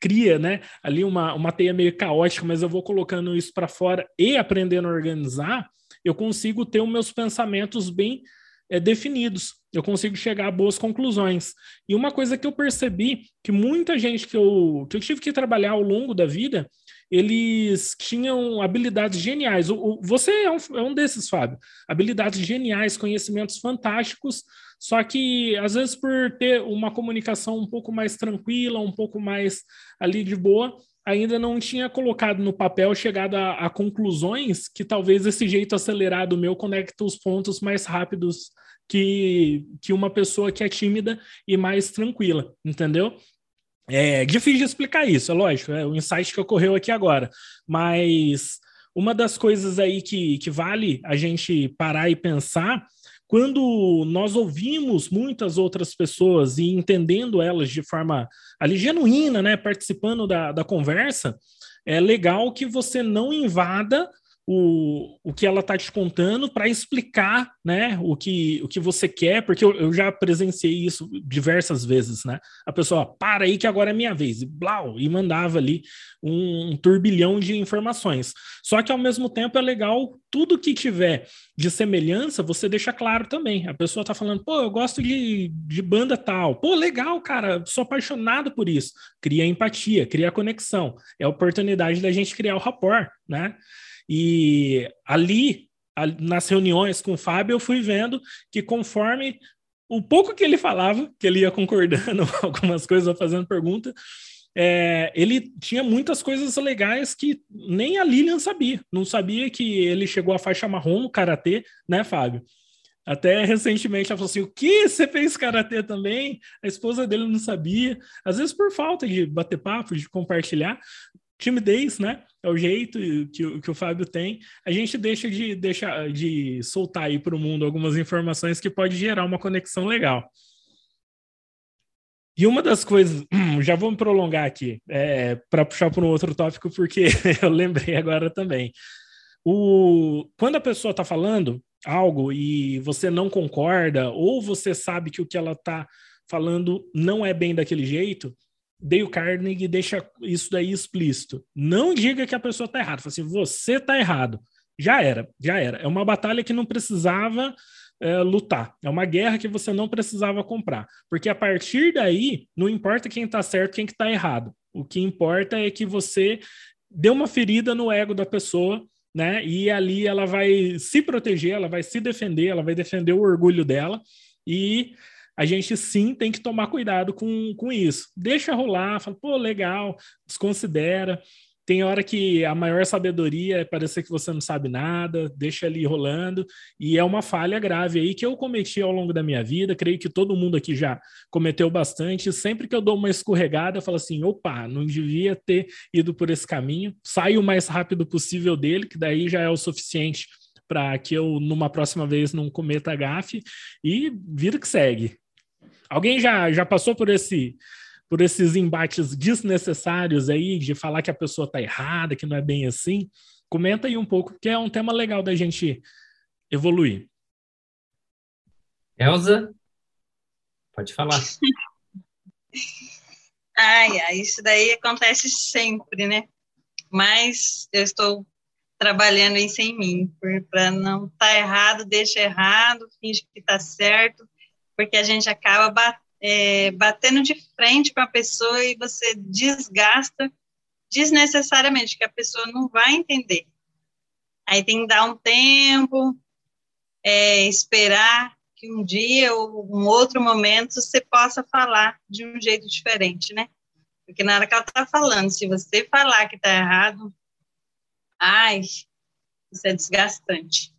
cria, né, ali uma, uma teia meio caótica, mas eu vou colocando isso para fora e aprendendo a organizar, eu consigo ter os meus pensamentos bem é, definidos. Eu consigo chegar a boas conclusões. E uma coisa que eu percebi que muita gente que eu, que eu tive que trabalhar ao longo da vida, eles tinham habilidades geniais. O, o, você é um, é um desses, Fábio. Habilidades geniais, conhecimentos fantásticos, só que às vezes por ter uma comunicação um pouco mais tranquila, um pouco mais ali de boa, ainda não tinha colocado no papel, chegado a, a, conclusões que talvez esse jeito acelerado meu conecta os pontos mais rápidos que, que uma pessoa que é tímida e mais tranquila, entendeu? É difícil de explicar isso, é lógico, é o insight que ocorreu aqui agora, mas uma das coisas aí que, que vale a gente parar e pensar quando nós ouvimos muitas outras pessoas e entendendo elas de forma ali genuína, né, participando da, da conversa, é legal que você não invada o, o que ela está te contando para explicar né, o, que, o que você quer, porque eu, eu, já presenciei isso diversas vezes, né? A pessoa, para aí que agora é minha vez, e blau, e mandava ali um, um turbilhão de informações. Só que ao mesmo tempo é legal tudo que tiver de semelhança, você deixa claro também. A pessoa está falando, pô, eu gosto de, de banda tal. Pô, legal, cara, sou apaixonado por isso. Cria empatia, cria conexão. É a oportunidade da gente criar o rapport, né? E ali, nas reuniões com o Fábio, eu fui vendo que conforme o pouco que ele falava, que ele ia concordando algumas coisas, fazendo pergunta, é, ele tinha muitas coisas legais que nem a Lilian sabia. Não sabia que ele chegou à faixa marrom no karatê, né, Fábio? Até recentemente ela falou assim: o que você fez karatê também? A esposa dele não sabia, às vezes por falta de bater papo, de compartilhar timidez, né? É o jeito que, que o Fábio tem. A gente deixa de, deixa de soltar aí para o mundo algumas informações que pode gerar uma conexão legal. E uma das coisas, já vou me prolongar aqui, é, para puxar para um outro tópico, porque eu lembrei agora também. O, quando a pessoa está falando algo e você não concorda, ou você sabe que o que ela está falando não é bem daquele jeito, Dale Carnegie deixa isso daí explícito. Não diga que a pessoa está errada. Fala assim, você está errado. Já era, já era. É uma batalha que não precisava é, lutar. É uma guerra que você não precisava comprar. Porque a partir daí, não importa quem está certo, quem está que tá errado. O que importa é que você deu uma ferida no ego da pessoa, né? E ali ela vai se proteger, ela vai se defender, ela vai defender o orgulho dela. E a gente sim tem que tomar cuidado com, com isso. Deixa rolar, fala, pô, legal, desconsidera. Tem hora que a maior sabedoria é parecer que você não sabe nada, deixa ali rolando, e é uma falha grave aí que eu cometi ao longo da minha vida, creio que todo mundo aqui já cometeu bastante. Sempre que eu dou uma escorregada, eu falo assim: opa, não devia ter ido por esse caminho, saio o mais rápido possível dele, que daí já é o suficiente para que eu, numa próxima vez, não cometa gafe, e vida que segue. Alguém já, já passou por esse por esses embates desnecessários aí de falar que a pessoa está errada, que não é bem assim? Comenta aí um pouco, que é um tema legal da gente evoluir. Elza, pode falar. ai, ai, isso daí acontece sempre, né? Mas eu estou trabalhando isso em mim, para não estar tá errado, deixa errado, finge que está certo, porque a gente acaba é, batendo de frente com a pessoa e você desgasta desnecessariamente, que a pessoa não vai entender. Aí tem que dar um tempo, é, esperar que um dia ou um outro momento você possa falar de um jeito diferente, né? Porque na hora que ela está falando, se você falar que está errado, ai, isso é desgastante.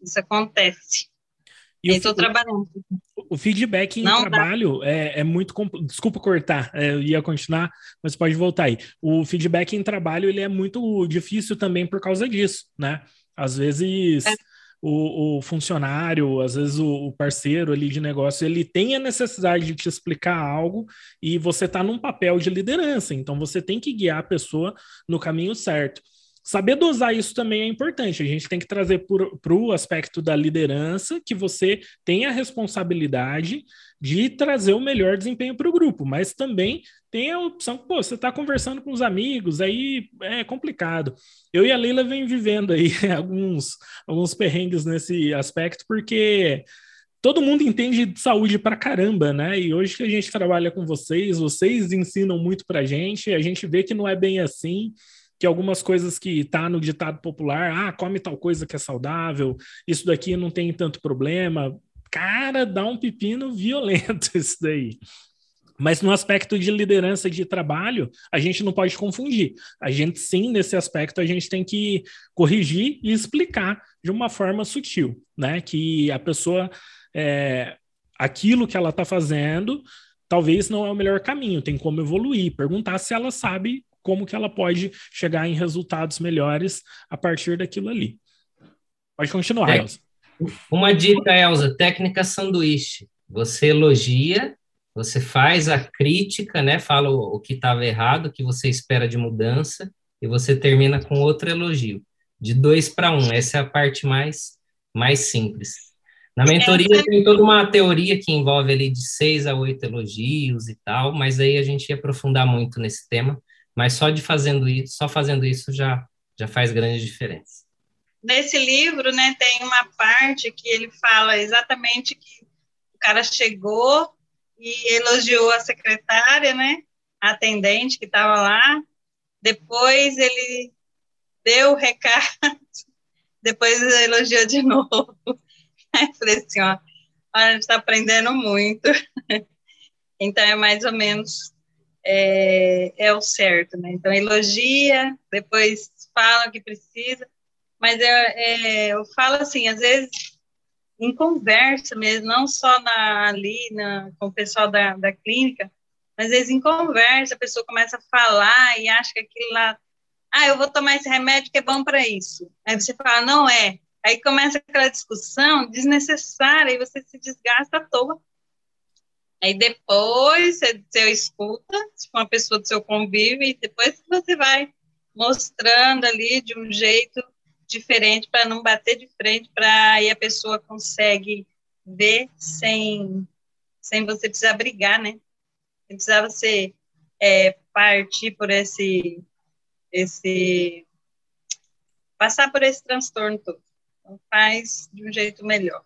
Isso acontece. E estou trabalhando. O feedback em Não, trabalho é, é, muito. Desculpa cortar, é, eu ia continuar, mas pode voltar aí. O feedback em trabalho ele é muito difícil também por causa disso, né? Às vezes. É. O, o, funcionário, às vezes o, o, parceiro ali de negócio, ele tem a necessidade de te explicar algo e você está num papel de liderança, então você tem que guiar a pessoa no caminho certo. Saber dosar isso também é importante. A gente tem que trazer para o aspecto da liderança que você tem a responsabilidade de trazer o melhor desempenho para o grupo, mas também tem a opção, pô, você está conversando com os amigos, aí é complicado. Eu e a Leila vem vivendo aí alguns, alguns perrengues nesse aspecto, porque todo mundo entende de saúde para caramba, né? E hoje que a gente trabalha com vocês, vocês ensinam muito para a gente, a gente vê que não é bem assim que algumas coisas que tá no ditado popular, ah, come tal coisa que é saudável, isso daqui não tem tanto problema. Cara, dá um pepino violento isso daí. Mas no aspecto de liderança de trabalho, a gente não pode confundir. A gente sim, nesse aspecto, a gente tem que corrigir e explicar de uma forma sutil, né? Que a pessoa, é, aquilo que ela está fazendo, talvez não é o melhor caminho, tem como evoluir, perguntar se ela sabe como que ela pode chegar em resultados melhores a partir daquilo ali. Pode continuar, é, Elza. Uma dica, Elza, técnica sanduíche. Você elogia, você faz a crítica, né? Fala o, o que estava errado, o que você espera de mudança, e você termina com outro elogio, de dois para um. Essa é a parte mais, mais simples. Na mentoria tem toda uma teoria que envolve ali de seis a oito elogios e tal, mas aí a gente ia aprofundar muito nesse tema, mas só de fazendo isso, só fazendo isso já, já faz grande diferença. Nesse livro, né, tem uma parte que ele fala exatamente que o cara chegou e elogiou a secretária, né, a atendente que estava lá, depois ele deu o recado, depois elogiou de novo. Aí falei assim, ó, a gente está aprendendo muito. então é mais ou menos é, é, o certo, né? Então elogia, depois fala o que precisa, mas eu, é, eu falo assim, às vezes em conversa mesmo, não só na, ali na, com o pessoal da, da clínica, mas às vezes em conversa a pessoa começa a falar e acha que aquilo lá, ah, eu vou tomar esse remédio que é bom para isso. Aí você fala, não é. Aí começa aquela discussão desnecessária e você se desgasta à toa. Aí depois você, você escuta, se uma pessoa do seu convívio, e depois você vai mostrando ali de um jeito diferente para não bater de frente, para aí a pessoa consegue ver sem, sem você precisar brigar, né? Sem precisar você é, partir por esse, esse passar por esse transtorno todo. Então, faz de um jeito melhor.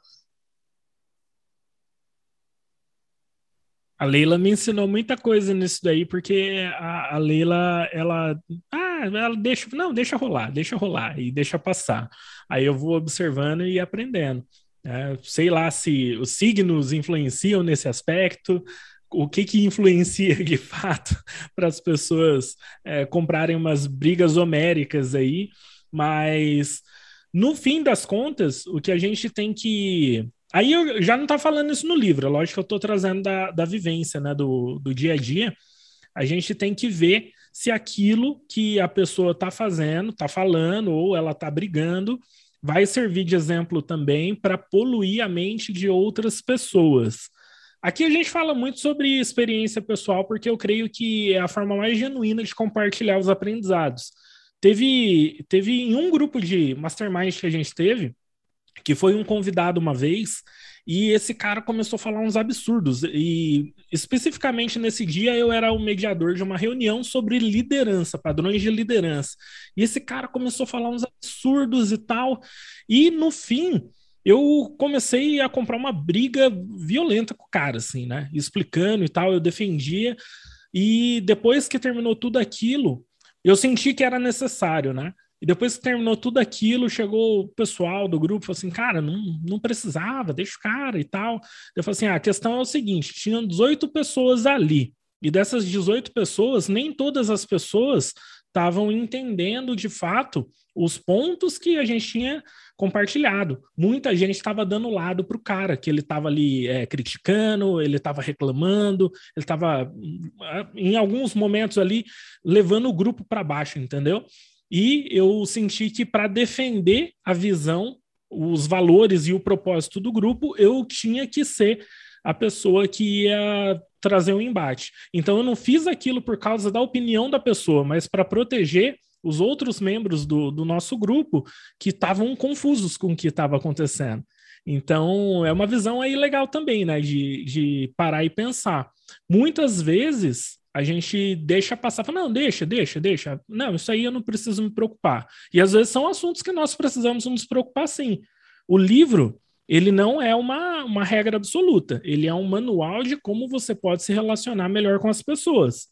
A Leila me ensinou muita coisa nisso daí, porque a, a Leila, ela, ah, ela deixa, não, deixa rolar, deixa rolar e deixa passar. Aí eu vou observando e aprendendo. É, sei lá se os signos influenciam nesse aspecto, o que que influencia de fato para as pessoas é, comprarem umas brigas homéricas aí, mas no fim das contas, o que a gente tem que Aí eu já não tá falando isso no livro, é lógico que eu estou trazendo da, da vivência, né, do, do dia a dia. A gente tem que ver se aquilo que a pessoa está fazendo, está falando, ou ela está brigando, vai servir de exemplo também para poluir a mente de outras pessoas. Aqui a gente fala muito sobre experiência pessoal, porque eu creio que é a forma mais genuína de compartilhar os aprendizados. Teve, teve em um grupo de mastermind que a gente teve, que foi um convidado uma vez, e esse cara começou a falar uns absurdos. E especificamente nesse dia eu era o mediador de uma reunião sobre liderança, padrões de liderança. E esse cara começou a falar uns absurdos e tal. E no fim, eu comecei a comprar uma briga violenta com o cara, assim, né? Explicando e tal, eu defendia. E depois que terminou tudo aquilo, eu senti que era necessário, né? E depois que terminou tudo aquilo, chegou o pessoal do grupo falou assim: cara, não, não precisava, deixa o cara e tal. Eu falei assim: ah, a questão é o seguinte: tinham 18 pessoas ali. E dessas 18 pessoas, nem todas as pessoas estavam entendendo de fato os pontos que a gente tinha compartilhado. Muita gente estava dando lado para o cara, que ele estava ali é, criticando, ele estava reclamando, ele estava, em alguns momentos ali, levando o grupo para baixo, entendeu? E eu senti que para defender a visão, os valores e o propósito do grupo, eu tinha que ser a pessoa que ia trazer um embate. Então eu não fiz aquilo por causa da opinião da pessoa, mas para proteger os outros membros do, do nosso grupo que estavam confusos com o que estava acontecendo. Então, é uma visão aí legal também, né? De, de parar e pensar. Muitas vezes a gente deixa passar, fala, não, deixa, deixa, deixa. Não, isso aí eu não preciso me preocupar. E às vezes são assuntos que nós precisamos nos preocupar sim. O livro, ele não é uma, uma regra absoluta, ele é um manual de como você pode se relacionar melhor com as pessoas.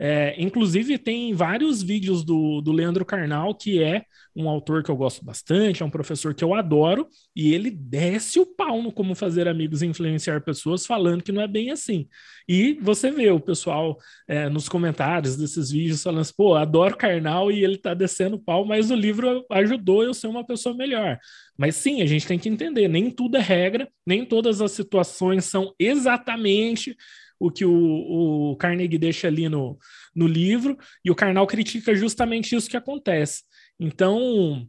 É, inclusive, tem vários vídeos do, do Leandro Carnal, que é um autor que eu gosto bastante, é um professor que eu adoro, e ele desce o pau no como fazer amigos e influenciar pessoas, falando que não é bem assim. E você vê o pessoal é, nos comentários desses vídeos falando assim, pô, adoro Carnal e ele tá descendo o pau, mas o livro ajudou eu ser uma pessoa melhor. Mas sim, a gente tem que entender, nem tudo é regra, nem todas as situações são exatamente o que o, o Carnegie deixa ali no, no livro, e o Karnal critica justamente isso que acontece. Então,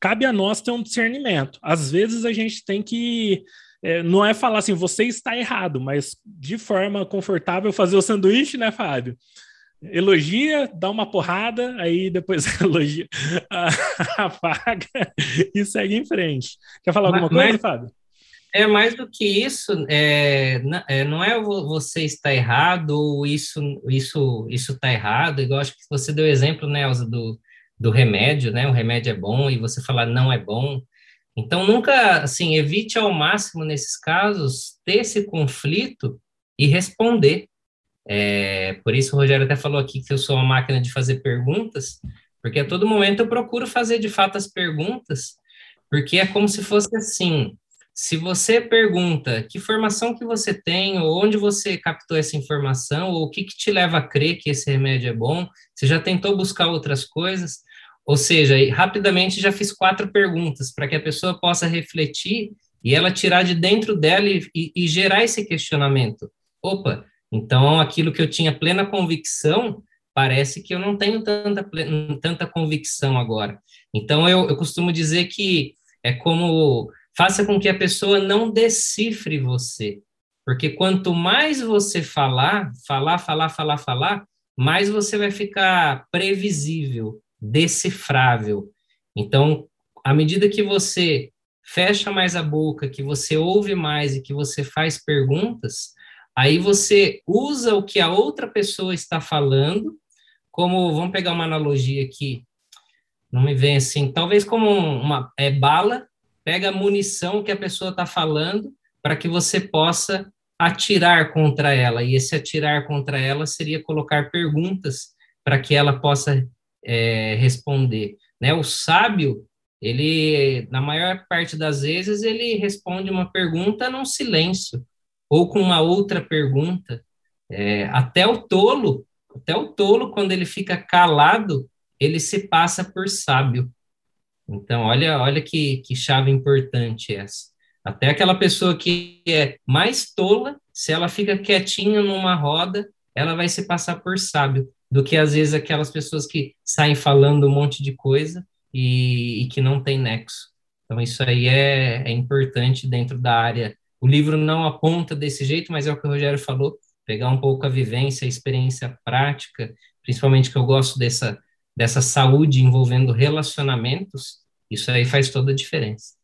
cabe a nós ter um discernimento. Às vezes a gente tem que. É, não é falar assim, você está errado, mas de forma confortável fazer o sanduíche, né, Fábio? elogia, dá uma porrada, aí depois elogia, apaga e segue em frente. Quer falar alguma mas, coisa, Fábio? É mais do que isso, é, é, não é você está errado ou isso isso isso está errado. Igual acho que você deu exemplo, né, do, do remédio, né? O remédio é bom e você falar não é bom. Então nunca, assim, evite ao máximo nesses casos ter esse conflito e responder. É, por isso o Rogério até falou aqui que eu sou uma máquina de fazer perguntas, porque a todo momento eu procuro fazer de fato as perguntas, porque é como se fosse assim se você pergunta que formação que você tem, ou onde você captou essa informação, ou o que, que te leva a crer que esse remédio é bom, você já tentou buscar outras coisas, ou seja, rapidamente já fiz quatro perguntas para que a pessoa possa refletir e ela tirar de dentro dela e, e, e gerar esse questionamento. Opa, então aquilo que eu tinha plena convicção, parece que eu não tenho tanta, tanta convicção agora. Então eu, eu costumo dizer que é como Faça com que a pessoa não decifre você. Porque quanto mais você falar, falar, falar, falar, falar, mais você vai ficar previsível, decifrável. Então, à medida que você fecha mais a boca, que você ouve mais e que você faz perguntas, aí você usa o que a outra pessoa está falando, como, vamos pegar uma analogia aqui, não me vem assim, talvez como uma é, bala pega a munição que a pessoa está falando para que você possa atirar contra ela. E esse atirar contra ela seria colocar perguntas para que ela possa é, responder. Né? O sábio, ele, na maior parte das vezes, ele responde uma pergunta num silêncio, ou com uma outra pergunta. É, até o tolo, até o tolo, quando ele fica calado, ele se passa por sábio. Então, olha, olha que, que chave importante essa. Até aquela pessoa que é mais tola, se ela fica quietinha numa roda, ela vai se passar por sábio, do que às vezes aquelas pessoas que saem falando um monte de coisa e, e que não tem nexo. Então, isso aí é, é importante dentro da área. O livro não aponta desse jeito, mas é o que o Rogério falou, pegar um pouco a vivência, a experiência prática, principalmente que eu gosto dessa dessa saúde envolvendo relacionamentos, isso aí faz toda a diferença.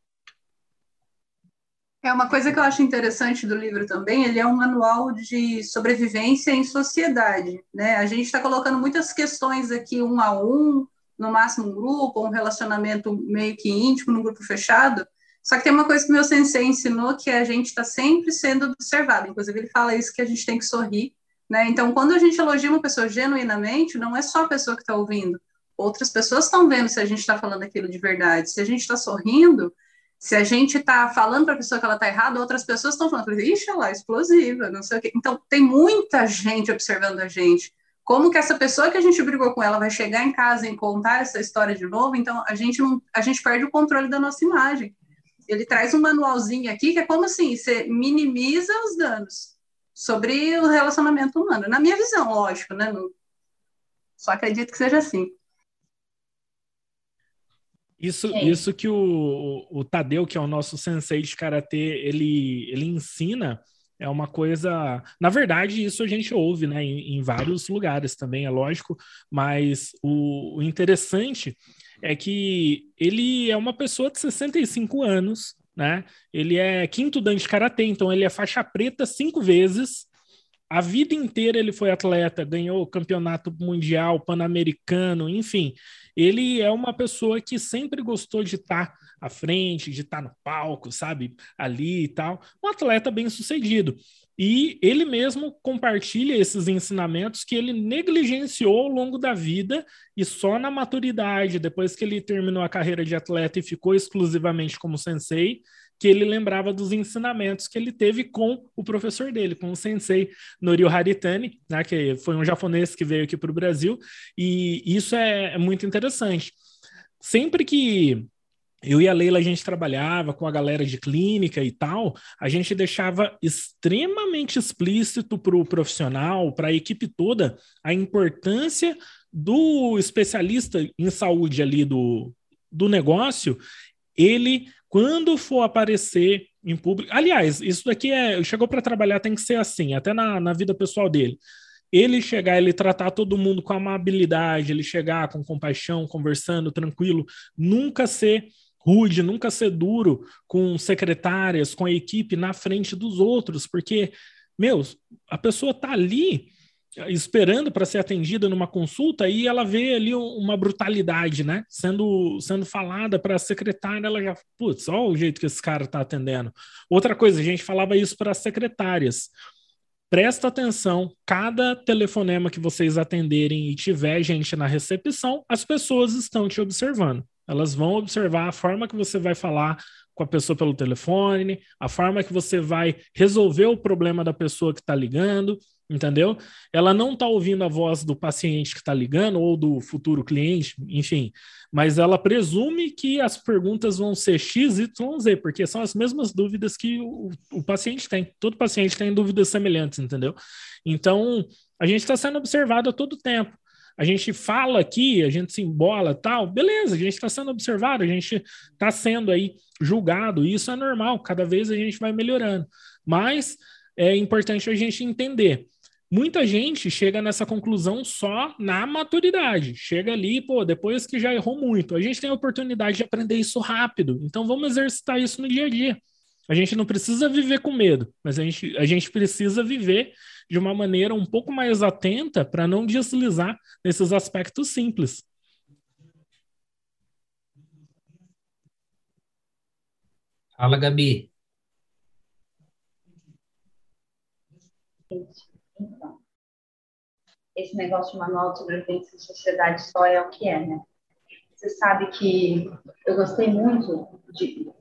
É uma coisa que eu acho interessante do livro também, ele é um manual de sobrevivência em sociedade, né? A gente está colocando muitas questões aqui um a um, no máximo um grupo, um relacionamento meio que íntimo, num grupo fechado. Só que tem uma coisa que meu sensei ensinou, que é a gente está sempre sendo observado. Inclusive, ele fala isso, que a gente tem que sorrir né? Então, quando a gente elogia uma pessoa genuinamente, não é só a pessoa que está ouvindo. Outras pessoas estão vendo se a gente está falando aquilo de verdade. Se a gente está sorrindo, se a gente está falando para a pessoa que ela está errada, outras pessoas estão falando, ixi, ela é explosiva, não sei o quê. Então, tem muita gente observando a gente. Como que essa pessoa que a gente brigou com ela vai chegar em casa e contar essa história de novo? Então, a gente, a gente perde o controle da nossa imagem. Ele traz um manualzinho aqui que é como assim, você minimiza os danos sobre o relacionamento humano. Na minha visão, lógico, né? Só acredito que seja assim. Isso, isso que o, o Tadeu, que é o nosso sensei de karatê, ele, ele ensina é uma coisa. Na verdade, isso a gente ouve né, em, em vários lugares também, é lógico, mas o, o, interessante é que ele é uma pessoa de 65 anos, né? Ele é quinto dan de karatê, então ele é faixa preta cinco vezes. A vida inteira ele foi atleta, ganhou campeonato mundial, pan-americano, enfim. Ele é uma pessoa que sempre gostou de estar à frente, de estar no palco, sabe? Ali e tal. Um atleta bem sucedido. E ele mesmo compartilha esses ensinamentos que ele negligenciou ao longo da vida e só na maturidade, depois que ele terminou a carreira de atleta e ficou exclusivamente como sensei, que ele lembrava dos ensinamentos que ele teve com o professor dele, com o sensei Norio Haritani, né, que foi um japonês que veio aqui para o Brasil, e isso é, é muito interessante. Sempre que eu e a Leila a gente trabalhava com a galera de clínica e tal, a gente deixava extremamente explícito para o profissional, para a equipe toda, a importância do especialista em saúde ali do, do negócio, ele, quando for aparecer em público. Aliás, isso daqui é. Chegou para trabalhar, tem que ser assim, até na, na vida pessoal dele ele chegar, ele tratar todo mundo com amabilidade, ele chegar com compaixão, conversando, tranquilo, nunca ser rude, nunca ser duro com secretárias, com a equipe na frente dos outros, porque, meus, a pessoa tá ali esperando para ser atendida numa consulta e ela vê ali uma brutalidade, né? Sendo, sendo falada para a secretária, ela já, putz, olha o jeito que esse cara está atendendo. Outra coisa, a gente falava isso para as secretárias. Presta atenção, cada telefonema que vocês atenderem e tiver gente na recepção, as pessoas estão te observando. Elas vão observar a forma que você vai falar com a pessoa pelo telefone, a forma que você vai resolver o problema da pessoa que está ligando entendeu? Ela não está ouvindo a voz do paciente que está ligando ou do futuro cliente, enfim, mas ela presume que as perguntas vão ser X, Y, Z, porque são as mesmas dúvidas que o, o paciente tem. Todo paciente tem dúvidas semelhantes, entendeu? Então, a gente está sendo observado a todo tempo. A gente fala aqui, a gente se embola tal, beleza, a gente está sendo observado, a gente está sendo aí julgado, isso é normal, cada vez a gente vai melhorando. Mas é importante a gente entender Muita gente chega nessa conclusão só na maturidade. Chega ali, pô, depois que já errou muito. A gente tem a oportunidade de aprender isso rápido. Então vamos exercitar isso no dia a dia. A gente não precisa viver com medo, mas a gente, a gente precisa viver de uma maneira um pouco mais atenta para não deslizar nesses aspectos simples. Fala, Gabi. Então, esse negócio de manual de sobrevivência em sociedade só é o que é, né? Você sabe que eu gostei muito de.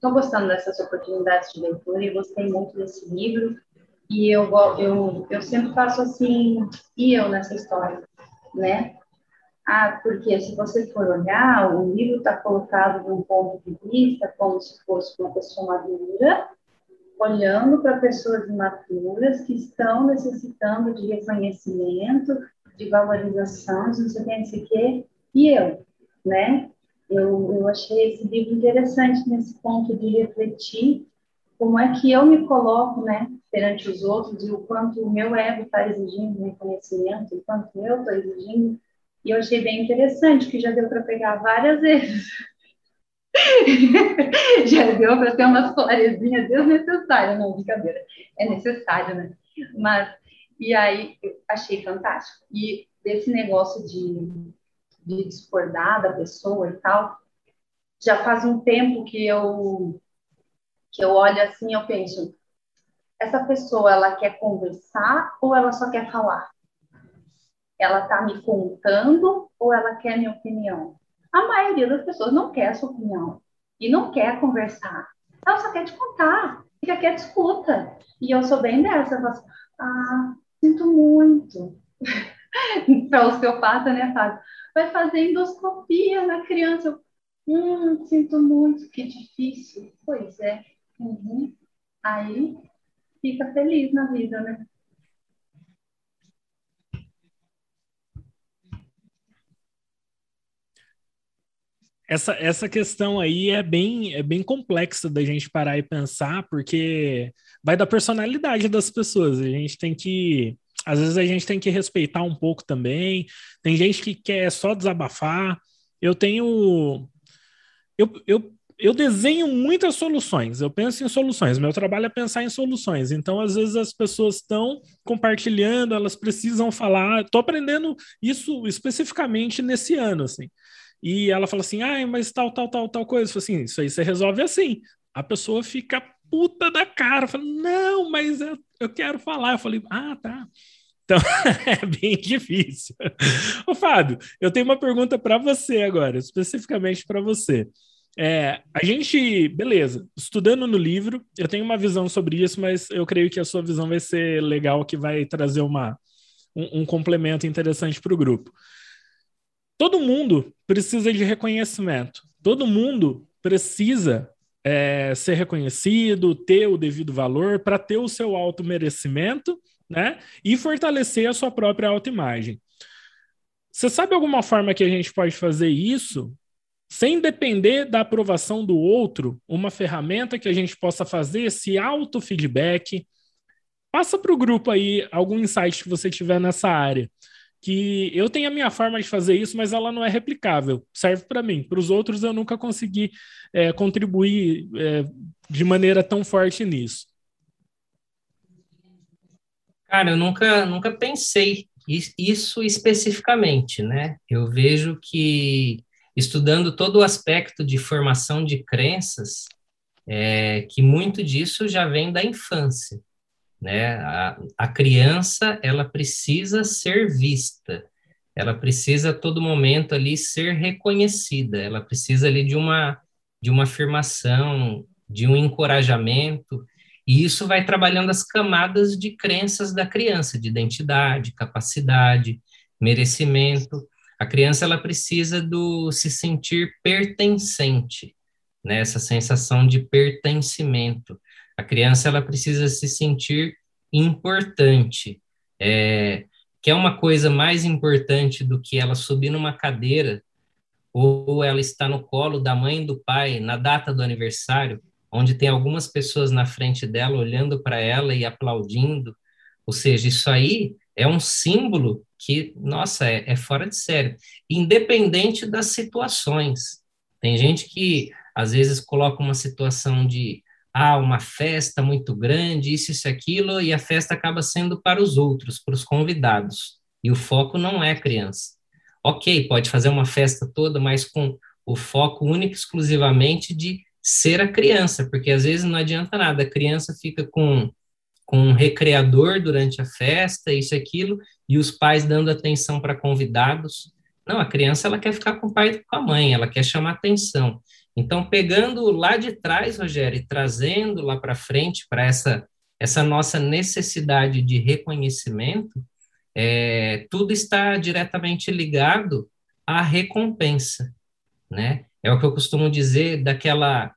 Estou gostando dessas oportunidades de leitura e gostei muito desse livro. E eu, eu, eu sempre faço assim, e eu nessa história, né? Ah, porque se você for olhar, o livro está colocado de um ponto de vista como se fosse uma pessoa madura, olhando para pessoas imaturas que estão necessitando de reconhecimento, de valorização, de não sei o que, o e eu, né? Eu, eu achei esse livro interessante nesse ponto de refletir como é que eu me coloco, né, perante os outros e o quanto o meu ego está exigindo reconhecimento, o quanto eu estou exigindo. E eu achei bem interessante, que já deu para pegar várias vezes Já deu para ter umas florezinhas desnecessárias, não, brincadeira. É necessário, né? Mas, e aí, achei fantástico. E desse negócio de, de discordar da pessoa e tal, já faz um tempo que eu, que eu olho assim eu penso, essa pessoa, ela quer conversar ou ela só quer falar? Ela está me contando ou ela quer minha opinião? A maioria das pessoas não quer a sua opinião e não quer conversar. Ela só quer te contar, fica quer escuta. E eu sou bem dessa, eu falo assim, ah, sinto muito. Para o osteopata, né, Fábio? Vai fazer endoscopia na criança. Eu, hum, sinto muito, que difícil. Pois é. Uhum. Aí fica feliz na vida, né? Essa, essa questão aí é bem, é bem complexa da gente parar e pensar, porque vai da personalidade das pessoas. A gente tem que. Às vezes a gente tem que respeitar um pouco também. Tem gente que quer só desabafar. Eu tenho. Eu, eu, eu desenho muitas soluções, eu penso em soluções. Meu trabalho é pensar em soluções. Então, às vezes, as pessoas estão compartilhando, elas precisam falar. Estou aprendendo isso especificamente nesse ano, assim. E ela fala assim: ah, mas tal, tal, tal, tal coisa. Eu falo assim: isso aí você resolve assim. A pessoa fica puta da cara, fala: não, mas eu, eu quero falar. Eu falei: ah, tá. Então é bem difícil. Ô, Fábio, eu tenho uma pergunta para você agora, especificamente para você. É, a gente, beleza, estudando no livro, eu tenho uma visão sobre isso, mas eu creio que a sua visão vai ser legal, que vai trazer uma, um, um complemento interessante para o grupo. Todo mundo precisa de reconhecimento. Todo mundo precisa é, ser reconhecido, ter o devido valor para ter o seu auto merecimento, né? E fortalecer a sua própria autoimagem. Você sabe alguma forma que a gente pode fazer isso sem depender da aprovação do outro? Uma ferramenta que a gente possa fazer esse auto-feedback, Passa para o grupo aí algum insight que você tiver nessa área. Que eu tenho a minha forma de fazer isso, mas ela não é replicável. Serve para mim. Para os outros, eu nunca consegui é, contribuir é, de maneira tão forte nisso. Cara, eu nunca, nunca pensei isso especificamente, né? Eu vejo que estudando todo o aspecto de formação de crenças, é, que muito disso já vem da infância, né? A, a criança, ela precisa ser vista, ela precisa a todo momento ali ser reconhecida, ela precisa ali de uma, de uma afirmação, de um encorajamento, e isso vai trabalhando as camadas de crenças da criança, de identidade, capacidade, merecimento. A criança ela precisa do se sentir pertencente, né? Essa sensação de pertencimento. A criança ela precisa se sentir importante, é, que é uma coisa mais importante do que ela subir numa cadeira ou ela estar no colo da mãe e do pai na data do aniversário onde tem algumas pessoas na frente dela olhando para ela e aplaudindo. Ou seja, isso aí é um símbolo que, nossa, é, é fora de série, independente das situações. Tem gente que às vezes coloca uma situação de ah, uma festa muito grande, isso, isso, aquilo, e a festa acaba sendo para os outros, para os convidados. E o foco não é a criança. Ok, pode fazer uma festa toda, mas com o foco único exclusivamente de ser a criança, porque às vezes não adianta nada, a criança fica com, com um recreador durante a festa, isso aquilo, e os pais dando atenção para convidados. Não, a criança ela quer ficar com o pai e com a mãe, ela quer chamar atenção. Então, pegando lá de trás, Rogério, e trazendo lá para frente para essa, essa nossa necessidade de reconhecimento, é, tudo está diretamente ligado à recompensa, né? É o que eu costumo dizer daquela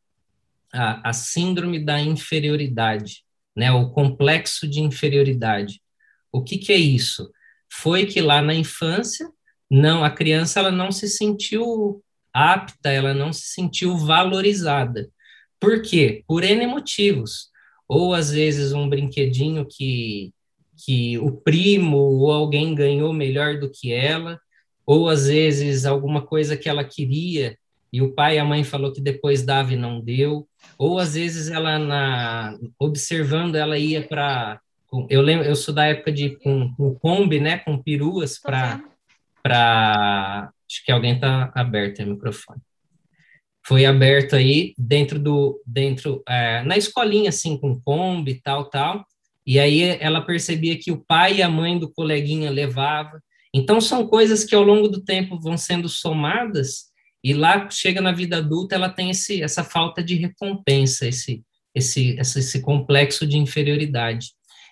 a, a síndrome da inferioridade, né? O complexo de inferioridade. O que, que é isso? Foi que lá na infância, não, a criança ela não se sentiu apta, ela não se sentiu valorizada. Por quê? Por N motivos. Ou às vezes um brinquedinho que, que o primo ou alguém ganhou melhor do que ela, ou às vezes alguma coisa que ela queria e o pai e a mãe falou que depois dava e não deu, ou às vezes ela na observando ela ia para eu lembro eu sou da época de com, com Kombi, né, com peruas para para acho que alguém tá aberto o microfone. Foi aberto aí dentro do dentro é, na escolinha assim com Kombi e tal tal. E aí ela percebia que o pai e a mãe do coleguinha levava. Então são coisas que ao longo do tempo vão sendo somadas e lá chega na vida adulta, ela tem esse, essa falta de recompensa, esse, esse, esse complexo de inferioridade.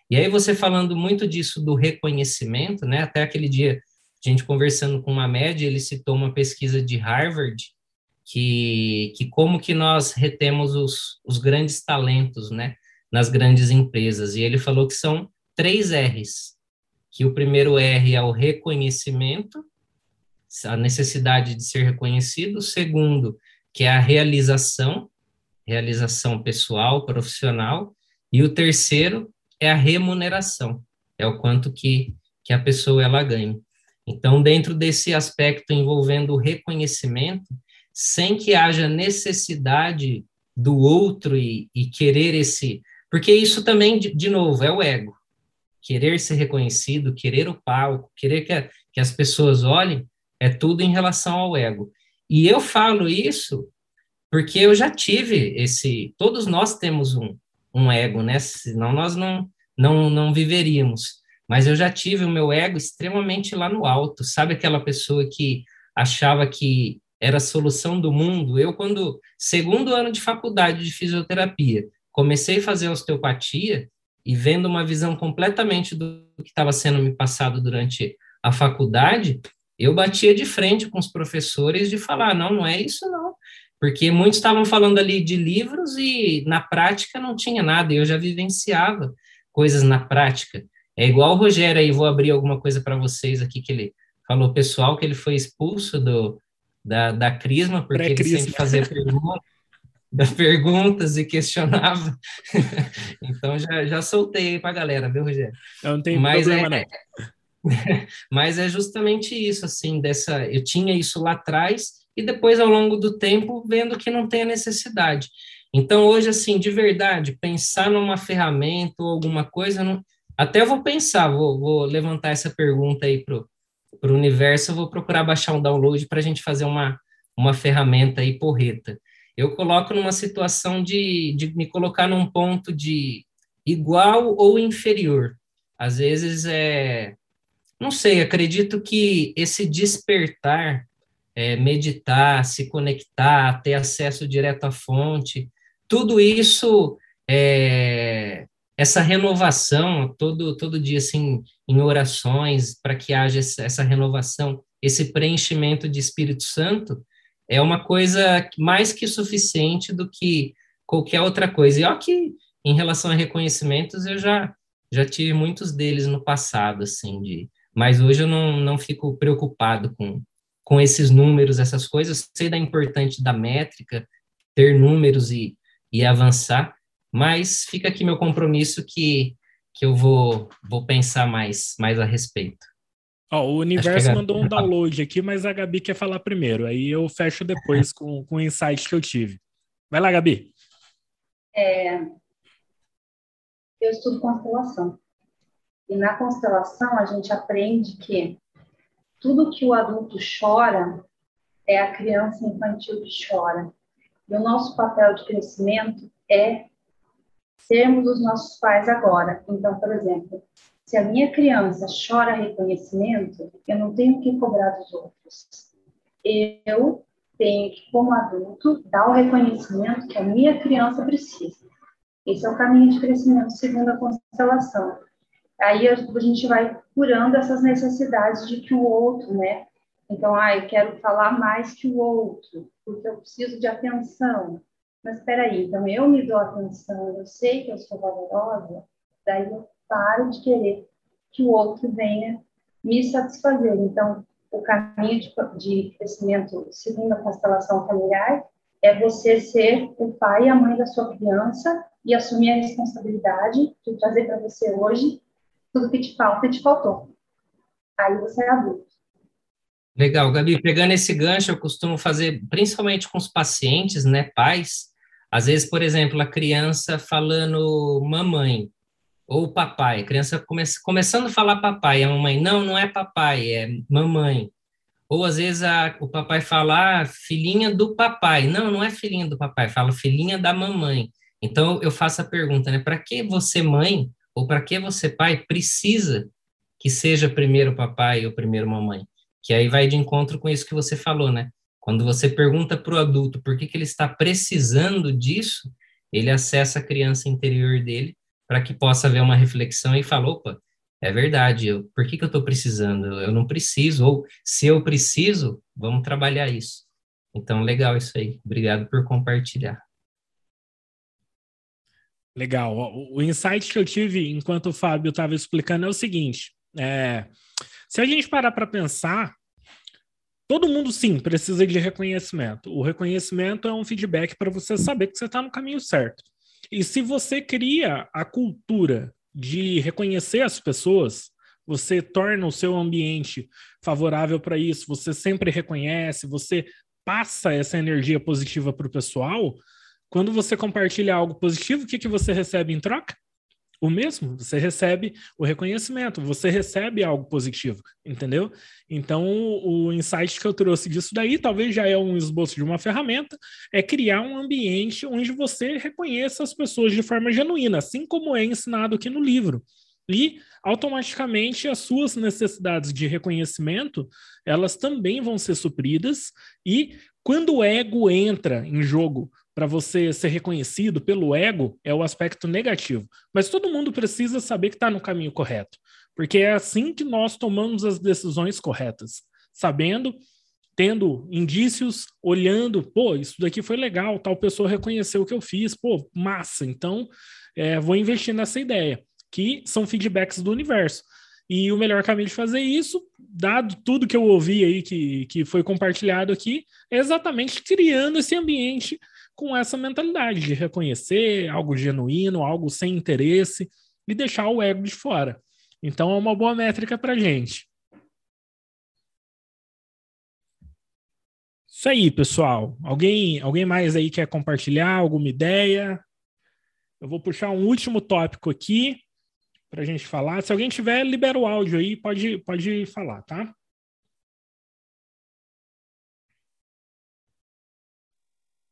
E aí você falando muito disso do reconhecimento, né? Até aquele dia a gente conversando com uma média, ele citou uma pesquisa de Harvard que, que como que nós retemos os, os grandes talentos, né? Nas grandes empresas. E ele falou que são três R's. Que o primeiro R é o reconhecimento, a necessidade de ser reconhecido. Segundo, que é a realização, realização pessoal, profissional. E o terceiro é a remuneração, é o quanto que, que a pessoa ela ganha. Então, dentro desse aspecto envolvendo o reconhecimento, sem que haja necessidade do outro e, e querer esse. Porque isso também, de, de, novo, é o ego. Querer ser reconhecido, querer o palco, querer que, a, que as pessoas olhem, é tudo em relação ao ego. E eu falo isso porque eu já tive esse. Todos nós temos um, um ego, né? Senão nós não, não, não viveríamos. Mas eu já tive o meu ego extremamente lá no alto. Sabe aquela pessoa que achava que era a solução do mundo? Eu, quando, segundo ano de faculdade de fisioterapia, comecei a fazer osteopatia e vendo uma visão completamente do que estava sendo me passado durante a faculdade, eu batia de frente com os professores de falar, não, não é isso não, porque muitos estavam falando ali de livros e na prática não tinha nada, eu já vivenciava coisas na prática. É igual o Rogério aí, vou abrir alguma coisa para vocês aqui que ele falou, pessoal, que ele foi expulso do, da, da Crisma, porque ele sempre fazia pergunta. perguntas e questionava. então já, já soltei para a galera, viu, Rogério? Eu não tem Mas problema, é, não. Mas é justamente isso, assim, dessa. Eu tinha isso lá atrás e depois, ao longo do tempo, vendo que não tem a necessidade. Então, hoje, assim, de verdade, pensar numa ferramenta ou alguma coisa, não... até eu vou pensar, vou, vou levantar essa pergunta aí para o universo, eu vou procurar baixar um download para a gente fazer uma, uma ferramenta aí porreta. Eu coloco numa situação de, de me colocar num ponto de igual ou inferior. Às vezes é. Não sei, acredito que esse despertar, é, meditar, se conectar, ter acesso direto à fonte, tudo isso, é, essa renovação, todo, todo dia, assim, em orações, para que haja essa renovação, esse preenchimento de Espírito Santo, é uma coisa mais que suficiente do que qualquer outra coisa. E ó que, em relação a reconhecimentos, eu já, já tive muitos deles no passado, assim, de, mas hoje eu não, não fico preocupado com, com esses números, essas coisas, sei da importância da métrica, ter números e, e avançar, mas fica aqui meu compromisso que, que eu vou, vou pensar mais, mais a respeito. Ó, o universo Gabi... mandou um download aqui, mas a Gabi quer falar primeiro, aí eu fecho depois com, com o insight que eu tive. Vai lá, Gabi. É, eu estudo constelação. E na constelação a gente aprende que tudo que o adulto chora é a criança infantil que chora. E o nosso papel de crescimento é sermos os nossos pais agora. Então, por exemplo, se a minha criança chora reconhecimento, eu não tenho que cobrar dos outros. Eu tenho que, como adulto, dar o reconhecimento que a minha criança precisa. Esse é o caminho de crescimento segundo a constelação. Aí a gente vai curando essas necessidades de que o outro, né, então, ah, eu quero falar mais que o outro, porque eu preciso de atenção. Mas espera aí, então eu me dou atenção, eu sei que eu sou valorosa, daí eu paro de querer que o outro venha me satisfazer. Então, o caminho de, de crescimento segundo a constelação familiar é você ser o pai e a mãe da sua criança e assumir a responsabilidade de trazer para você hoje tudo que te falta e te faltou. Aí você é adulto. Legal, Gabi, pegando esse gancho, eu costumo fazer, principalmente com os pacientes, né, pais, às vezes, por exemplo, a criança falando mamãe ou papai, a criança come, começando a falar papai, a mamãe, não, não é papai, é mamãe. Ou às vezes a, o papai fala, ah, filhinha do papai, não, não é filhinha do papai, fala filhinha da mamãe. Então eu faço a pergunta, né, para que você mãe ou para que você pai precisa que seja primeiro papai ou primeiro mamãe? que aí vai de encontro com isso que você falou, né? Quando você pergunta para o adulto por que, que ele está precisando disso, ele acessa a criança interior dele para que possa haver uma reflexão e falar, opa, é verdade, eu, por que, que eu estou precisando? Eu não preciso, ou se eu preciso, vamos trabalhar isso. Então, legal isso aí. Obrigado por compartilhar. Legal. O insight que eu tive enquanto o Fábio estava explicando é o seguinte: é, se a gente parar para pensar, todo mundo sim precisa de reconhecimento. O reconhecimento é um feedback para você saber que você está no caminho certo. E se você cria a cultura de reconhecer as pessoas, você torna o seu ambiente favorável para isso, você sempre reconhece, você passa essa energia positiva para o pessoal. Quando você compartilha algo positivo, o que, que você recebe em troca? O mesmo, você recebe o reconhecimento, você recebe algo positivo, entendeu? Então, o insight que eu trouxe disso daí, talvez já é um esboço de uma ferramenta, é criar um ambiente onde você reconheça as pessoas de forma genuína, assim como é ensinado aqui no livro. E automaticamente as suas necessidades de reconhecimento, elas também vão ser supridas e quando o ego entra em jogo para você ser reconhecido pelo ego é o aspecto negativo. Mas todo mundo precisa saber que está no caminho correto, porque é assim que nós tomamos as decisões corretas, sabendo, tendo indícios, olhando, pô, isso daqui foi legal, tal pessoa reconheceu o que eu fiz, pô, massa, então é, vou investir nessa ideia, que são feedbacks do universo. E o melhor caminho de fazer isso, dado tudo que eu ouvi aí, que, que foi compartilhado aqui, é exatamente criando esse ambiente com essa mentalidade de reconhecer algo genuíno, algo sem interesse e deixar o ego de fora. Então é uma boa métrica para gente. Isso aí, pessoal. Alguém, alguém mais aí quer compartilhar alguma ideia? Eu vou puxar um último tópico aqui para a gente falar. Se alguém tiver, libera o áudio aí, pode, pode falar, tá?